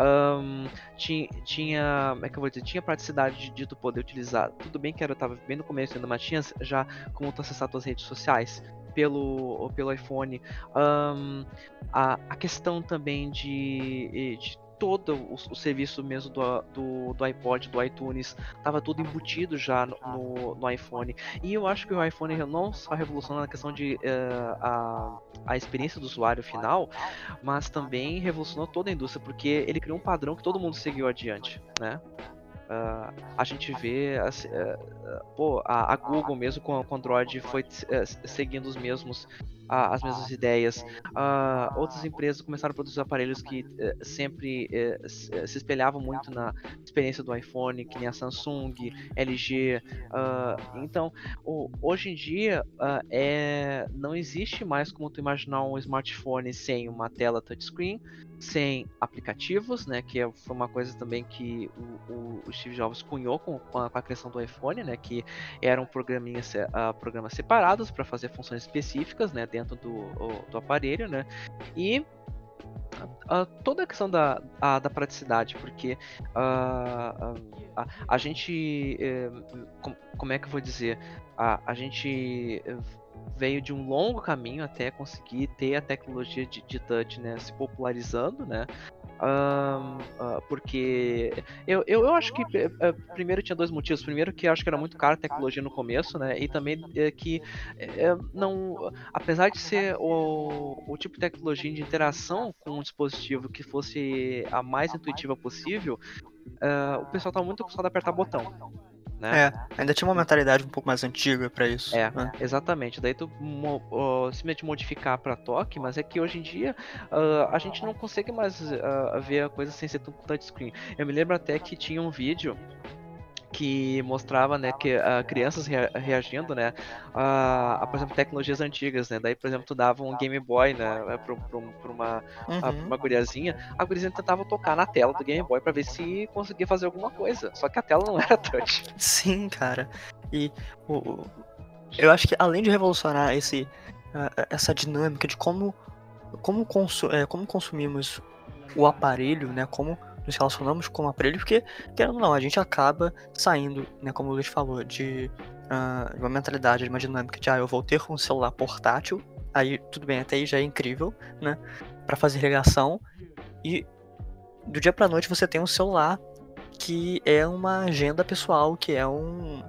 um, tinha, tinha, como é que eu vou dizer, tinha praticidade de, tu poder utilizar. Tudo bem que era, tava bem no começo ainda, mas tinha já como tu acessar tuas redes sociais pelo, pelo iPhone. Um, a, a questão também de, de todo o, o, serviço mesmo do, do, do, iPod, do iTunes, estava tudo embutido já no, no, no, iPhone. E eu acho que o iPhone não só revolucionou na questão de uh, a, a experiência do usuário final, mas também revolucionou toda a indústria, porque ele criou um padrão que todo mundo seguiu adiante, né? Uh, a gente vê assim, uh, pô, a, a, Google mesmo com, com Android foi uh, seguindo os mesmos as mesmas ideias. outras empresas começaram a produzir aparelhos que eh, sempre se espelhavam muito na experiência do iPhone, que nem a Samsung, LG. então, hoje em dia é, não existe mais como tu imaginar um smartphone sem uma tela touchscreen, sem aplicativos, né, que é, foi uma coisa também que o, o Steve Jobs cunhou com, com, a, com, criação do iPhone, né, que eram programinhas, uh, programas separados para fazer funções específicas, né, dentro do, o, do aparelho, né, e uh, toda a questão da, a, da praticidade, porque uh, a, a, gente, eh, como é que eu vou dizer, a, a gente veio de um longo caminho até conseguir ter a tecnologia de, de touch né, se popularizando, né? Um, uh, porque eu, eu, eu, acho que uh, primeiro tinha dois motivos. Primeiro que eu acho que era muito caro a tecnologia no começo, né? E também uh, que não, apesar de ser o, o tipo de tecnologia de interação com um dispositivo que fosse a mais intuitiva possível, o pessoal estava muito acostumado a apertar botão né? É, ainda tinha uma mentalidade um pouco mais antiga para isso. É, né? exatamente. Daí tu uh, simplesmente modificar para toque, mas é que hoje em dia uh, a gente não consegue mais uh, ver a coisa sem ser tudo touchscreen. Eu me lembro até que tinha um vídeo que mostrava, né, que uh, crianças rea reagindo, né, a, a, por exemplo, tecnologias antigas, né, daí, por exemplo, tu dava um Game Boy, né, pra, pra, pra uma, uhum. a, uma guriazinha, a guriazinha tentava tocar na tela do Game Boy para ver se conseguia fazer alguma coisa, só que a tela não era touch. Sim, cara, e o, eu acho que além de revolucionar esse, essa dinâmica de como, como, consu é, como consumimos o aparelho, né, como nos relacionamos com o aparelho, porque, querendo ou não, a gente acaba saindo, né, como o Luiz falou, de, uh, uma mentalidade, de uma dinâmica de, ah, eu vou ter um celular portátil, aí tudo bem, até aí já é incrível, né, para fazer ligação, e do dia pra noite você tem um celular que é uma agenda pessoal, que é um,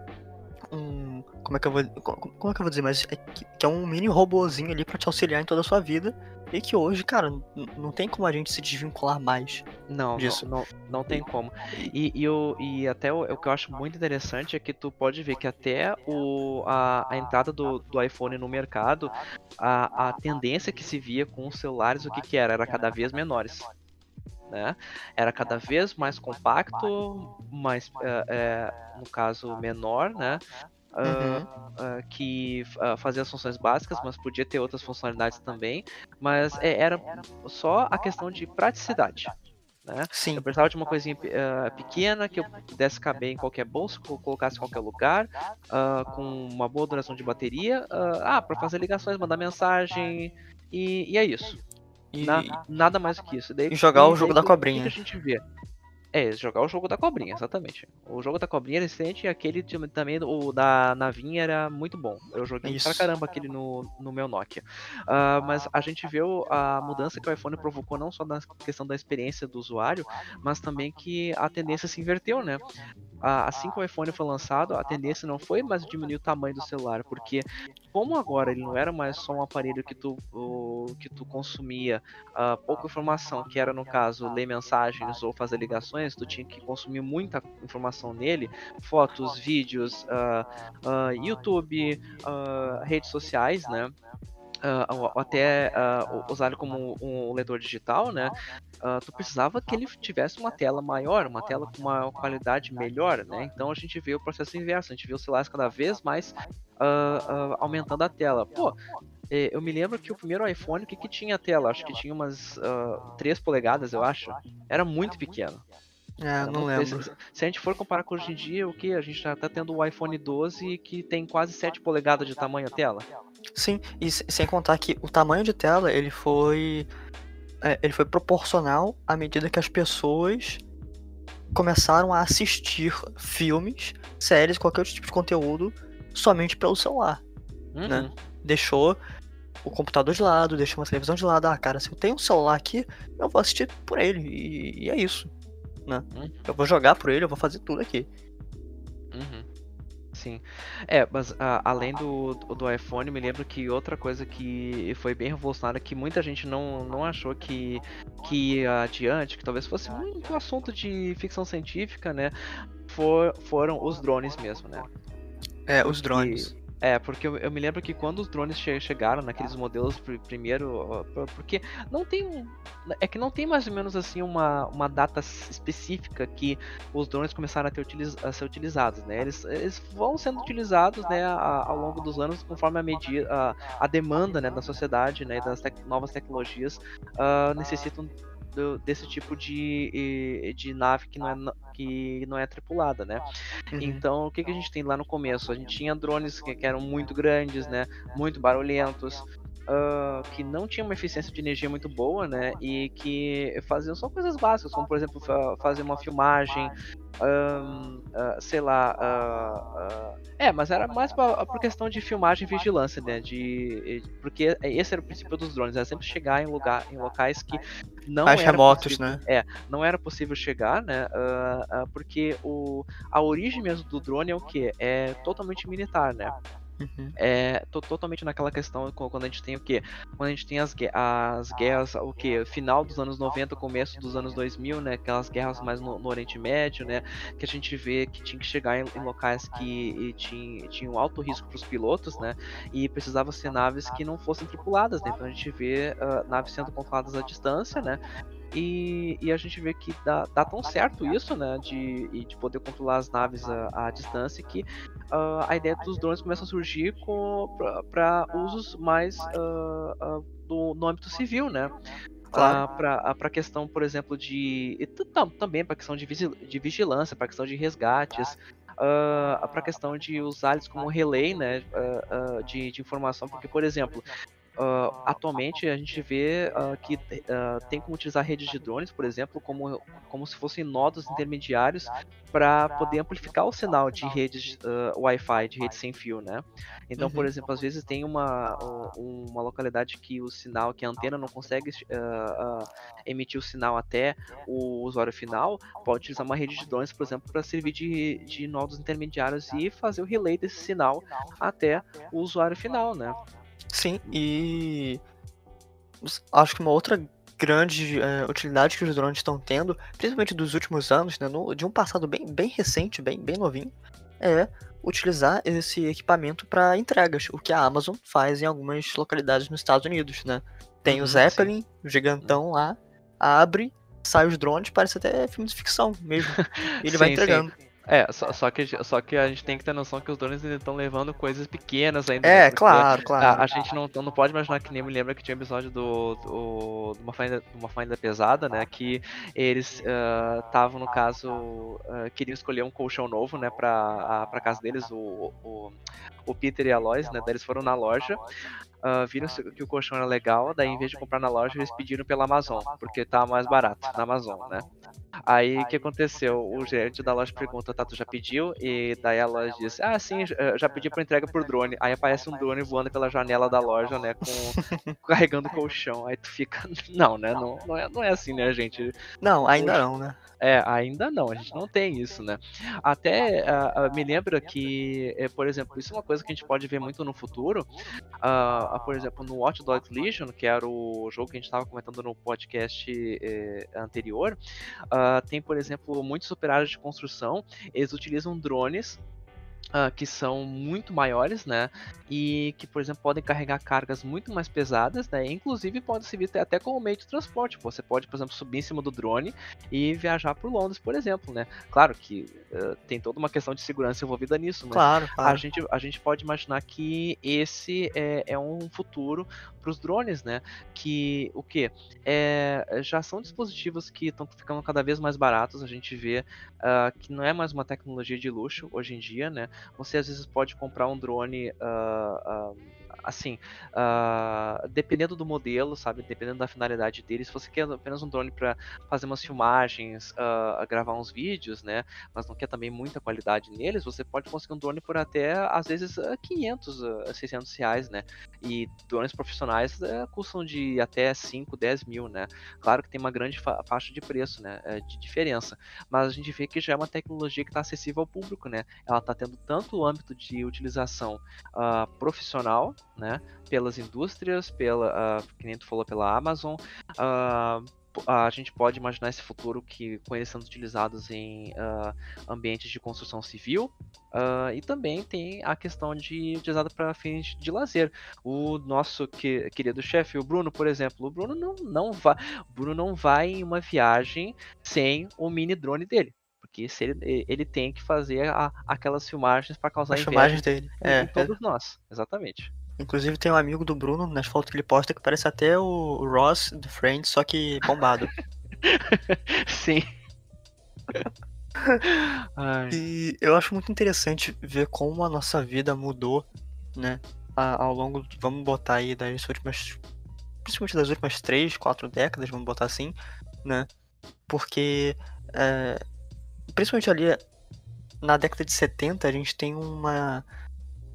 um como é que eu vou como é que eu vou dizer, mas é, que é um mini robozinho ali para te auxiliar em toda a sua vida e que hoje, cara, não tem como a gente se desvincular mais não, disso. Não, não, não tem como. E, e, eu, e até o, o, que eu acho muito interessante é que tu pode ver que até o, a, a entrada do, do iPhone no mercado, a, a tendência que se via com os celulares, o que, que era? Era cada vez menores. Né? Era cada vez mais compacto, mais, é, é, no caso, menor, né? Uhum. Uh, que uh, fazia as funções básicas, mas podia ter outras funcionalidades também. Mas é, era só a questão de praticidade. Né? Sim. Eu precisava de uma coisinha uh, pequena que eu pudesse caber em qualquer bolso, que eu colocasse em qualquer lugar, com uma boa duração de bateria. ah, para fazer ligações, mandar mensagem e, e é isso. E... Na, nada mais do que isso. Daí, e jogar o jogo da cobrinha. Que a gente vê. É, jogar o jogo da cobrinha, exatamente. O jogo da cobrinha era excelente e aquele também, o da navinha era muito bom. Eu joguei Isso. pra caramba aquele no, no meu Nokia. Uh, mas a gente vê a mudança que o iPhone provocou não só na questão da experiência do usuário, mas também que a tendência se inverteu, né? Assim que o iPhone foi lançado, a tendência não foi mais diminuir o tamanho do celular, porque como agora ele não era mais só um aparelho que tu, que tu consumia uh, pouca informação, que era no caso ler mensagens ou fazer ligações, tu tinha que consumir muita informação nele, fotos, vídeos, uh, uh, YouTube, redes sociais, né? Uh, até uh, usar ele como um leitor digital, né? Uh, tu precisava que ele tivesse uma tela maior, uma tela com uma qualidade melhor, né? Então a gente vê o processo inverso, a gente vê os celulares cada vez mais aumentando a tela. Pô, eh, eu me lembro que o primeiro iPhone, o que, que tinha a tela? Acho que tinha umas 3 polegadas, eu acho. Era muito pequeno. É, não, não lembro. Se, se, a gente for comparar com hoje em dia, o que? A gente já tá tendo o iPhone 12 que tem quase 7 polegadas de tamanho a tela. Sim, e sem contar que o tamanho de tela ele foi é, ele foi proporcional à medida que as pessoas começaram a assistir filmes, séries, qualquer outro tipo de conteúdo somente pelo celular, né? uhum. né? Deixou o computador de lado, deixou uma televisão de lado. Ah, cara, se eu tenho um celular aqui, eu vou assistir por ele e, e é isso, né? Uhum. Eu vou jogar por ele, eu vou fazer tudo aqui. Uhum. Sim. É, mas a, além do, do iPhone, me lembro que outra coisa que foi bem revolucionária, que muita gente não, não achou que, que ia adiante, que talvez fosse muito assunto de ficção científica, né? For, foram os drones mesmo, né? É, os drones. É, porque eu, eu, me lembro que quando os drones che chegaram naqueles modelos pr primeiro, porque não tem é que não tem mais ou menos assim uma, uma data específica que os drones começaram a, ter utiliz a ser utilizados, né? Eles, eles vão sendo utilizados, né, a, ao longo dos anos conforme a medida a, a demanda, né, da sociedade, né, das tec novas tecnologias uh, necessitam do, desse tipo de, de nave que não é, que não é tripulada, né? Uhum. Então, o que, que a gente tem lá no começo? A gente tinha drones que, que eram muito grandes, né? Muito barulhentos. Uh, que não tinham uma eficiência de energia muito boa, né? E que faziam só coisas básicas, como por exemplo fazer uma filmagem, um, uh, sei lá. Uh, uh, é, mas era mais pra, por questão de filmagem e vigilância, né? De, porque esse era o princípio dos drones, era sempre chegar em, lugar, em locais que não Mais era remotos, possível, né? É, não era possível chegar, né? porque o, a origem mesmo do drone é o que? É totalmente militar, né? Uhum. É, tô totalmente naquela questão quando a gente tem o que? Quando a gente tem as, as guerras, o que? Final dos anos 90, começo dos anos 2000, né? Aquelas guerras mais no, no Oriente Médio, né? Que a gente vê que tinha que chegar em, em locais que tinham tinha alto risco para os pilotos, né? E precisava ser naves que não fossem tripuladas, né? Então a gente vê uh, naves sendo controladas à distância, né? E, e, a gente vê que dá, dá, tão certo isso, né, de, de poder controlar as naves à, à distância, que uh, a ideia dos drones começa a surgir para usos mais uh, uh, do, no âmbito civil, né? Claro. para a questão, por exemplo, de. também para a questão de, de vigilância, para a questão de resgates, uh, para a questão de usar eles como relay né, uh, uh, de, de, informação, porque, por exemplo, Uh, atualmente a gente vê uh, que uh, tem como utilizar redes de drones, por exemplo, como, como se fossem nodos intermediários para poder amplificar o sinal de redes Wi-Fi, de rede sem fio, né? Então, uhum. por exemplo, às vezes tem uma, uma localidade que o sinal, que a antena não consegue emitir o sinal até o usuário final, pode utilizar uma rede de drones, por exemplo, para servir de, de nodos intermediários e fazer o relay desse sinal até o usuário final, né? Sim, e acho que uma outra grande é, utilidade que os drones estão tendo, principalmente dos últimos anos, né, no, de um passado bem, bem recente, bem, bem novinho, é utilizar esse equipamento para entregas, o que a Amazon faz em algumas localidades nos Estados Unidos, né? Tem uhum, o Zeppelin, sim. o gigantão lá, abre, sai os drones, parece até filme de ficção mesmo. E ele sim, vai entregando. Sim. É, só, só, que, só que a gente tem que ter noção que os drones ainda estão levando coisas pequenas ainda. É, claro, claro. A, a, gente não, não pode imaginar que nem me lembra que tinha um episódio do, do, de uma faina, uma faina pesada, né? Que eles estavam, uh, no caso, uh, queriam escolher um colchão novo, né? Pra, a, pra casa deles, o, o, o Peter e a Lois, né? Daí eles foram na loja uh, viram que o colchão era legal, daí em vez de comprar na loja, eles pediram pela Amazon, porque tá mais barato na Amazon, né? Aí o que aconteceu? O gerente da loja pergunta, tá, tu já pediu? E daí a loja diz, ah, sim, já pedi por entrega por drone. Aí aparece um drone voando pela janela da loja, né, com, carregando o colchão. Aí tu fica, não, né, não, não, é, não é assim, né, gente? Não, ainda não, né? É, ainda não, a gente não tem isso, né? Até uh, me lembra que, eh, por exemplo, isso é uma coisa que a gente pode ver muito no futuro. Uh, por exemplo, no Watch Dogs Legion, que era o jogo que a gente estava comentando no podcast eh, anterior, uh, tem, por exemplo, muitos operários de construção, eles utilizam drones Uh, que são muito maiores, né? E que, por exemplo, podem carregar cargas muito mais pesadas, né? Inclusive pode servir até como meio de transporte. Você pode, por exemplo, subir em cima do drone e viajar por Londres, por exemplo, né? Claro que uh, tem toda uma questão de segurança envolvida nisso, mas claro, claro. A, gente, a gente pode imaginar que esse é, é um futuro para os drones, né? Que o que? É, já são dispositivos que estão ficando cada vez mais baratos. A gente vê uh, que não é mais uma tecnologia de luxo hoje em dia, né? Você às vezes pode comprar um drone. Uh, uh, assim, uh, dependendo do modelo, sabe, dependendo da finalidade dele, se você quer apenas um drone para fazer umas filmagens, uh, gravar uns vídeos, né, mas não quer também muita qualidade neles, você pode conseguir um drone por até, às vezes, 500, uh, 600 reais, né, e drones profissionais uh, custam de até 5, 10 mil, né, claro que tem uma grande fa faixa de preço, né, eh, de diferença, mas a gente vê que já é uma tecnologia que está acessível ao público, né, ela está tendo tanto o âmbito de utilização uh, profissional, né? Pelas indústrias, pela, uh, que nem tu falou, pela Amazon. Uh, a gente pode imaginar esse futuro que com eles sendo utilizados em uh, ambientes de construção civil uh, e também tem a questão de utilizada para fins de lazer. O nosso que, querido chefe, o Bruno, por exemplo, o Bruno não, não vai, Bruno não vai em uma viagem sem o mini drone dele. Porque se ele, ele tem que fazer a, aquelas filmagens para causar As filmagens dele. Em, é, em todos é. nós, exatamente. Inclusive tem um amigo do Bruno nas fotos que ele posta que parece até o Ross do Friends, só que bombado. Sim. e eu acho muito interessante ver como a nossa vida mudou, né? ao longo, vamos botar aí das últimas, principalmente das últimas três, quatro décadas, vamos botar assim, né? Porque, é, principalmente ali na década de 70, a gente tem uma,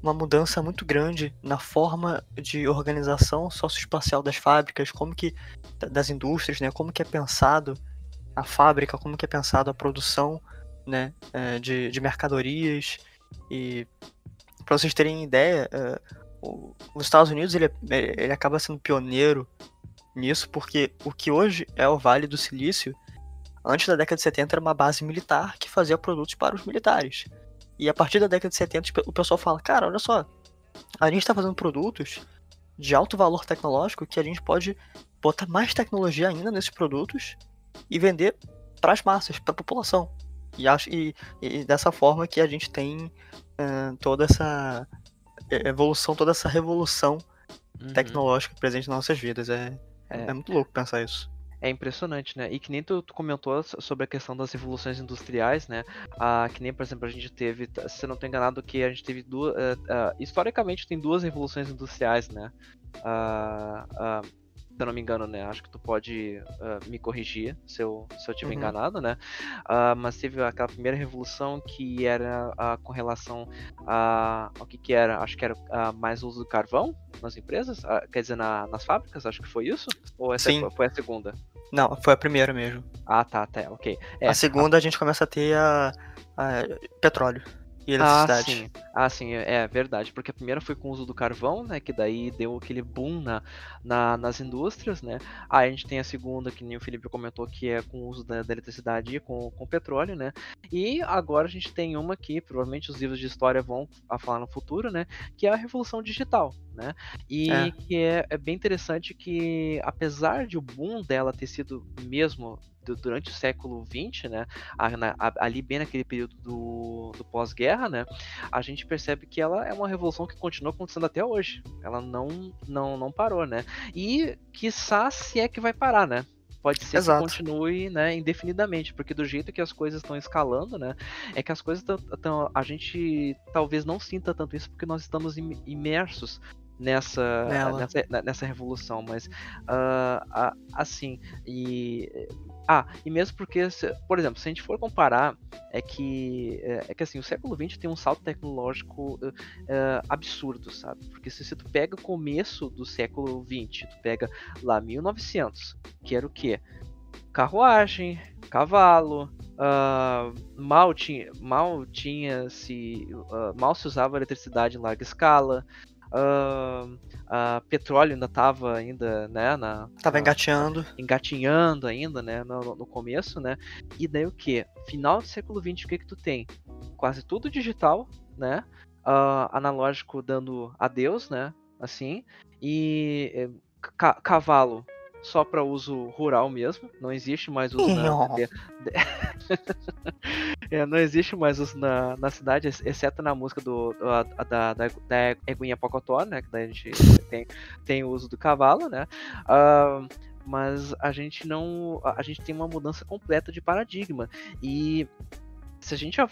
uma mudança muito grande na forma de organização socioespacial das fábricas, como que das indústrias, né? Como que é pensado a fábrica, como que é pensado a produção, né? É, de, de mercadorias e para vocês terem ideia, é, os Estados Unidos ele, ele acaba sendo pioneiro nisso porque o que hoje é o Vale do Silício, antes da década de 70 era uma base militar que fazia produtos para os militares. E a partir da década de 70 o pessoal fala, cara, olha só, a gente está fazendo produtos de alto valor tecnológico que a gente pode botar mais tecnologia ainda nesses produtos e vender para as massas, para a população. E, acho, e, e, dessa forma que a gente tem uh, toda essa evolução, toda essa revolução uhum. tecnológica presente nas nossas vidas. É, é, é. muito louco pensar isso. É impressionante, né? E que nem tu, tu, comentou sobre a questão das revoluções industriais, né? Ah, que nem, por exemplo, a gente teve, se eu não estou enganado, que a gente teve duas. Uh, uh, historicamente tem duas revoluções industriais, né? Uh, se eu não me engano, né? Acho que tu pode uh, me corrigir se eu, se eu tiver uhum. enganado, né? Uh, mas teve aquela primeira revolução que era uh, com relação a. O que que era? Acho que era mais uso do carvão nas empresas? quer dizer, na, nas fábricas? Acho que foi isso? Ou essa Sim. foi a segunda? Não, foi a primeira mesmo. Ah, tá, tá, ok. É, a segunda a... a gente começa a ter a, a petróleo e eletricidade. Ah, sim. Ah, sim, é, é verdade. Porque a primeira foi com o uso do carvão, né? Que daí deu aquele boom na, na, nas indústrias, né? Aí a gente tem a segunda, que nem o Felipe comentou, que é com o uso da, da eletricidade e com, com petróleo, né? E agora a gente tem uma que provavelmente os livros de história vão a falar no futuro, né? Que é a Revolução Digital, né? E é. que é, é bem interessante que, apesar de o boom dela ter sido mesmo durante o século XX, né, ali bem naquele período do, do pós-guerra, né, a gente percebe que ela é uma revolução que continua acontecendo até hoje. Ela não, não, não parou, né? E quiçá se é que vai parar, né? pode ser Exato. que continue, né, indefinidamente, porque do jeito que as coisas estão escalando, né, é que as coisas estão, a gente talvez não sinta tanto isso porque nós estamos imersos nessa, nessa, nessa revolução, mas uh, assim, e ah, e mesmo porque, por exemplo, se a gente for comparar, é que é, é que assim, o século XX tem um salto tecnológico uh, absurdo, sabe? Porque se, se tu pega o começo do século XX, tu pega lá 1900, que era o quê? Carruagem, cavalo, uh, mal tinha, mal tinha se, uh, mal se usava eletricidade em larga escala, Uh, uh, petróleo ainda estava ainda, né, na... Tava engateando. Engatinhando ainda, né, no, no, começo, né, e daí o que? Final do século XX, o que que tu tem? Quase tudo digital, né, uh, analógico dando adeus, né, assim, e eh, ca cavalo só para uso rural mesmo, não existe mais uso na, de, de... é, não existe mais uso na, na cidade, exceto na música do, a, da, da, da Eguinha Pocotó, né, que daí a gente tem, tem o uso do cavalo, né, uh, mas a gente não, a gente tem uma mudança completa de paradigma. E se a gente, uh,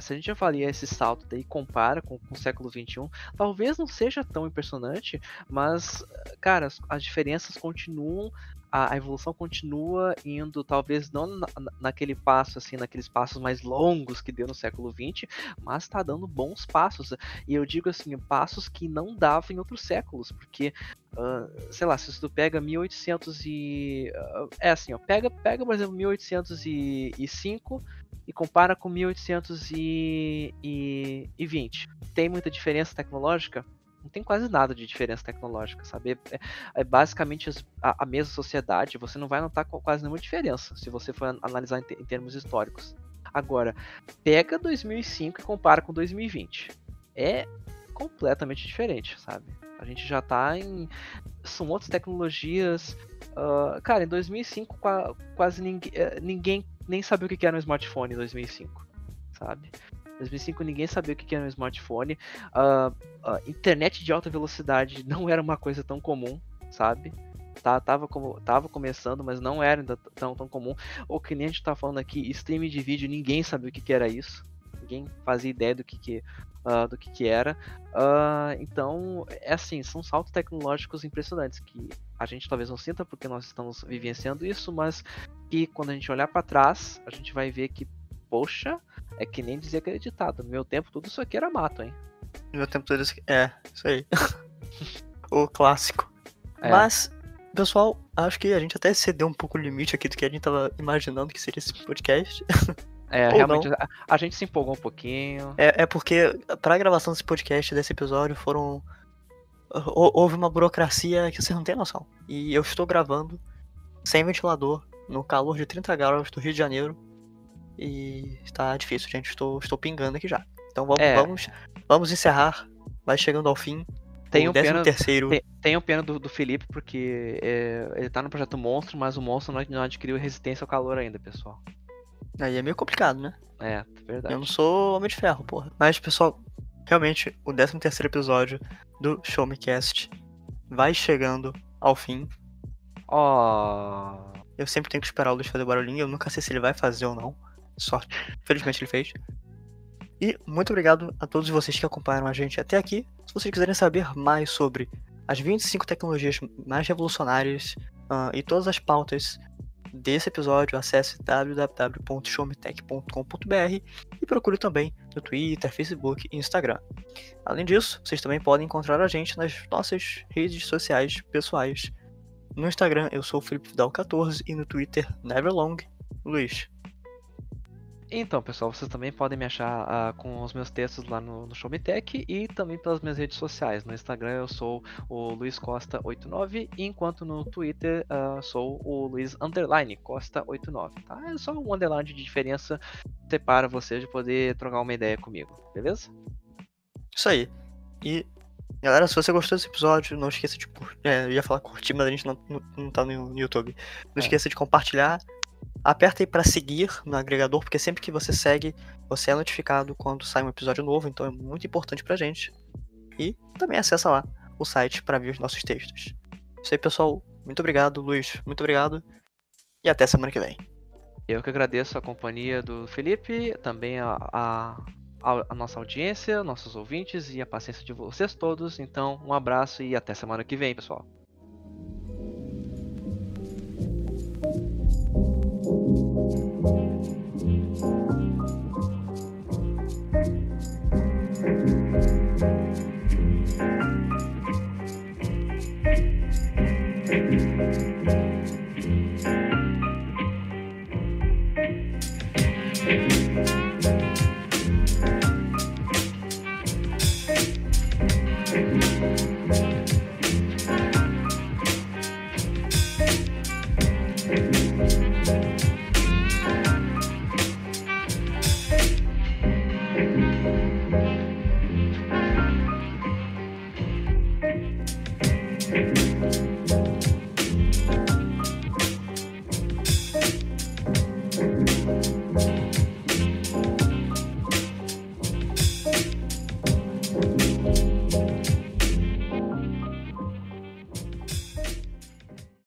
se a gente avalia esse salto e compara com, com, o século XXI, talvez não seja tão impressionante, mas, cara, as, as diferenças continuam a, evolução continua indo, talvez não na, naquele passo, assim, naqueles passos mais longos que deu no século XX, mas está dando bons passos. E eu digo assim, passos que não dava em outros séculos, porque, uh, sei lá, se tu pega 1800 e. Uh, é assim, ó, pega, pega, por exemplo, 1805 e compara com 1820. Tem muita diferença tecnológica? não tem quase nada de diferença tecnológica, sabe? É, é basicamente a, a, mesma sociedade, você não vai notar quase nenhuma diferença se você for analisar em, em termos históricos. Agora, pega 2005 e compara com 2020. É completamente diferente, sabe? A gente já tá em. São outras tecnologias. Uh, cara, em 2005 quase ninguém, eh, ninguém nem sabia o que era um smartphone em 2005, sabe? 2005 ninguém sabia o que era um smartphone. Uh, uh, internet de alta velocidade não era uma coisa tão comum, sabe? Tá, tava, como, tava começando, mas não era ainda tão, tão comum. Ou que nem a gente tá falando aqui, streaming de vídeo, ninguém sabia o que, que era isso. ninguém fazia ideia do que, que, uh, do que, que era. Então, é assim, são saltos tecnológicos impressionantes que a gente talvez não sinta porque nós estamos vivenciando isso, mas que quando a gente olhar para trás, a gente vai ver que, poxa, é que nem dizia acreditado. No meu tempo, tudo isso aqui era mato, hein? No meu tempo, tudo isso aqui. É, isso aí. o clássico. É. Mas, pessoal, acho que a gente até cedeu um pouco o limite aqui do que a gente tava imaginando que seria esse podcast. É, Ou realmente, a, a, gente se empolgou um pouquinho. É, é porque, pra gravação desse podcast, desse episódio, foram. Houve uma burocracia que vocês não têm noção. E eu estou gravando sem ventilador, no calor de 30 graus do Rio de Janeiro. E está difícil, gente. Estou, estou pingando aqui já. Então vamos, é. vamos, vamos encerrar. Vai chegando ao fim. Tem o um pena, terceiro... tem, tem um pena do, do Felipe, porque é, ele tá no projeto Monstro, mas o monstro não, não adquiriu resistência ao calor ainda, pessoal. Aí é meio complicado, né? É, verdade. Eu não sou homem de ferro, porra. Mas, pessoal, realmente, o 13 terceiro episódio do Show Me Cast vai chegando ao fim. Oh. Eu sempre tenho que esperar o Luiz fazer barulhinho, eu nunca sei se ele vai fazer ou não. Sorte. Felizmente ele fez. E muito obrigado a todos vocês que acompanharam a gente até aqui. Se vocês quiserem saber mais sobre as 25 tecnologias mais revolucionárias uh, e todas as pautas desse episódio, acesse www.showmetech.com.br e procure também no Twitter, Facebook e Instagram. Além disso, vocês também podem encontrar a gente nas nossas redes sociais pessoais. No Instagram eu sou o Felipe Vidal 14 e no Twitter Neverlong Luiz. Então, pessoal, vocês também podem me achar uh, com os meus textos lá no, no Showmetech e também pelas minhas redes sociais. No Instagram eu sou o Luiz Costa89, enquanto no Twitter uh, sou o Luiz Underline Costa89. Tá? É só um underline de diferença separa você de poder trocar uma ideia comigo, beleza? Isso aí. E Galera, se você gostou desse episódio, não esqueça de curtir. É, eu ia falar curtir, mas a gente não, não, não tá no YouTube. Não é. esqueça de compartilhar Aperta aí para seguir no agregador, porque sempre que você segue, você é notificado quando sai um episódio novo, então é muito importante pra gente. E também acessa lá o site para ver os nossos textos. Isso aí, pessoal. Muito obrigado, Luiz. Muito obrigado. E até semana que vem. Eu que agradeço a companhia do Felipe, também a, a, a, nossa audiência, nossos ouvintes e a paciência de vocês todos. Então, um abraço e até semana que vem, pessoal.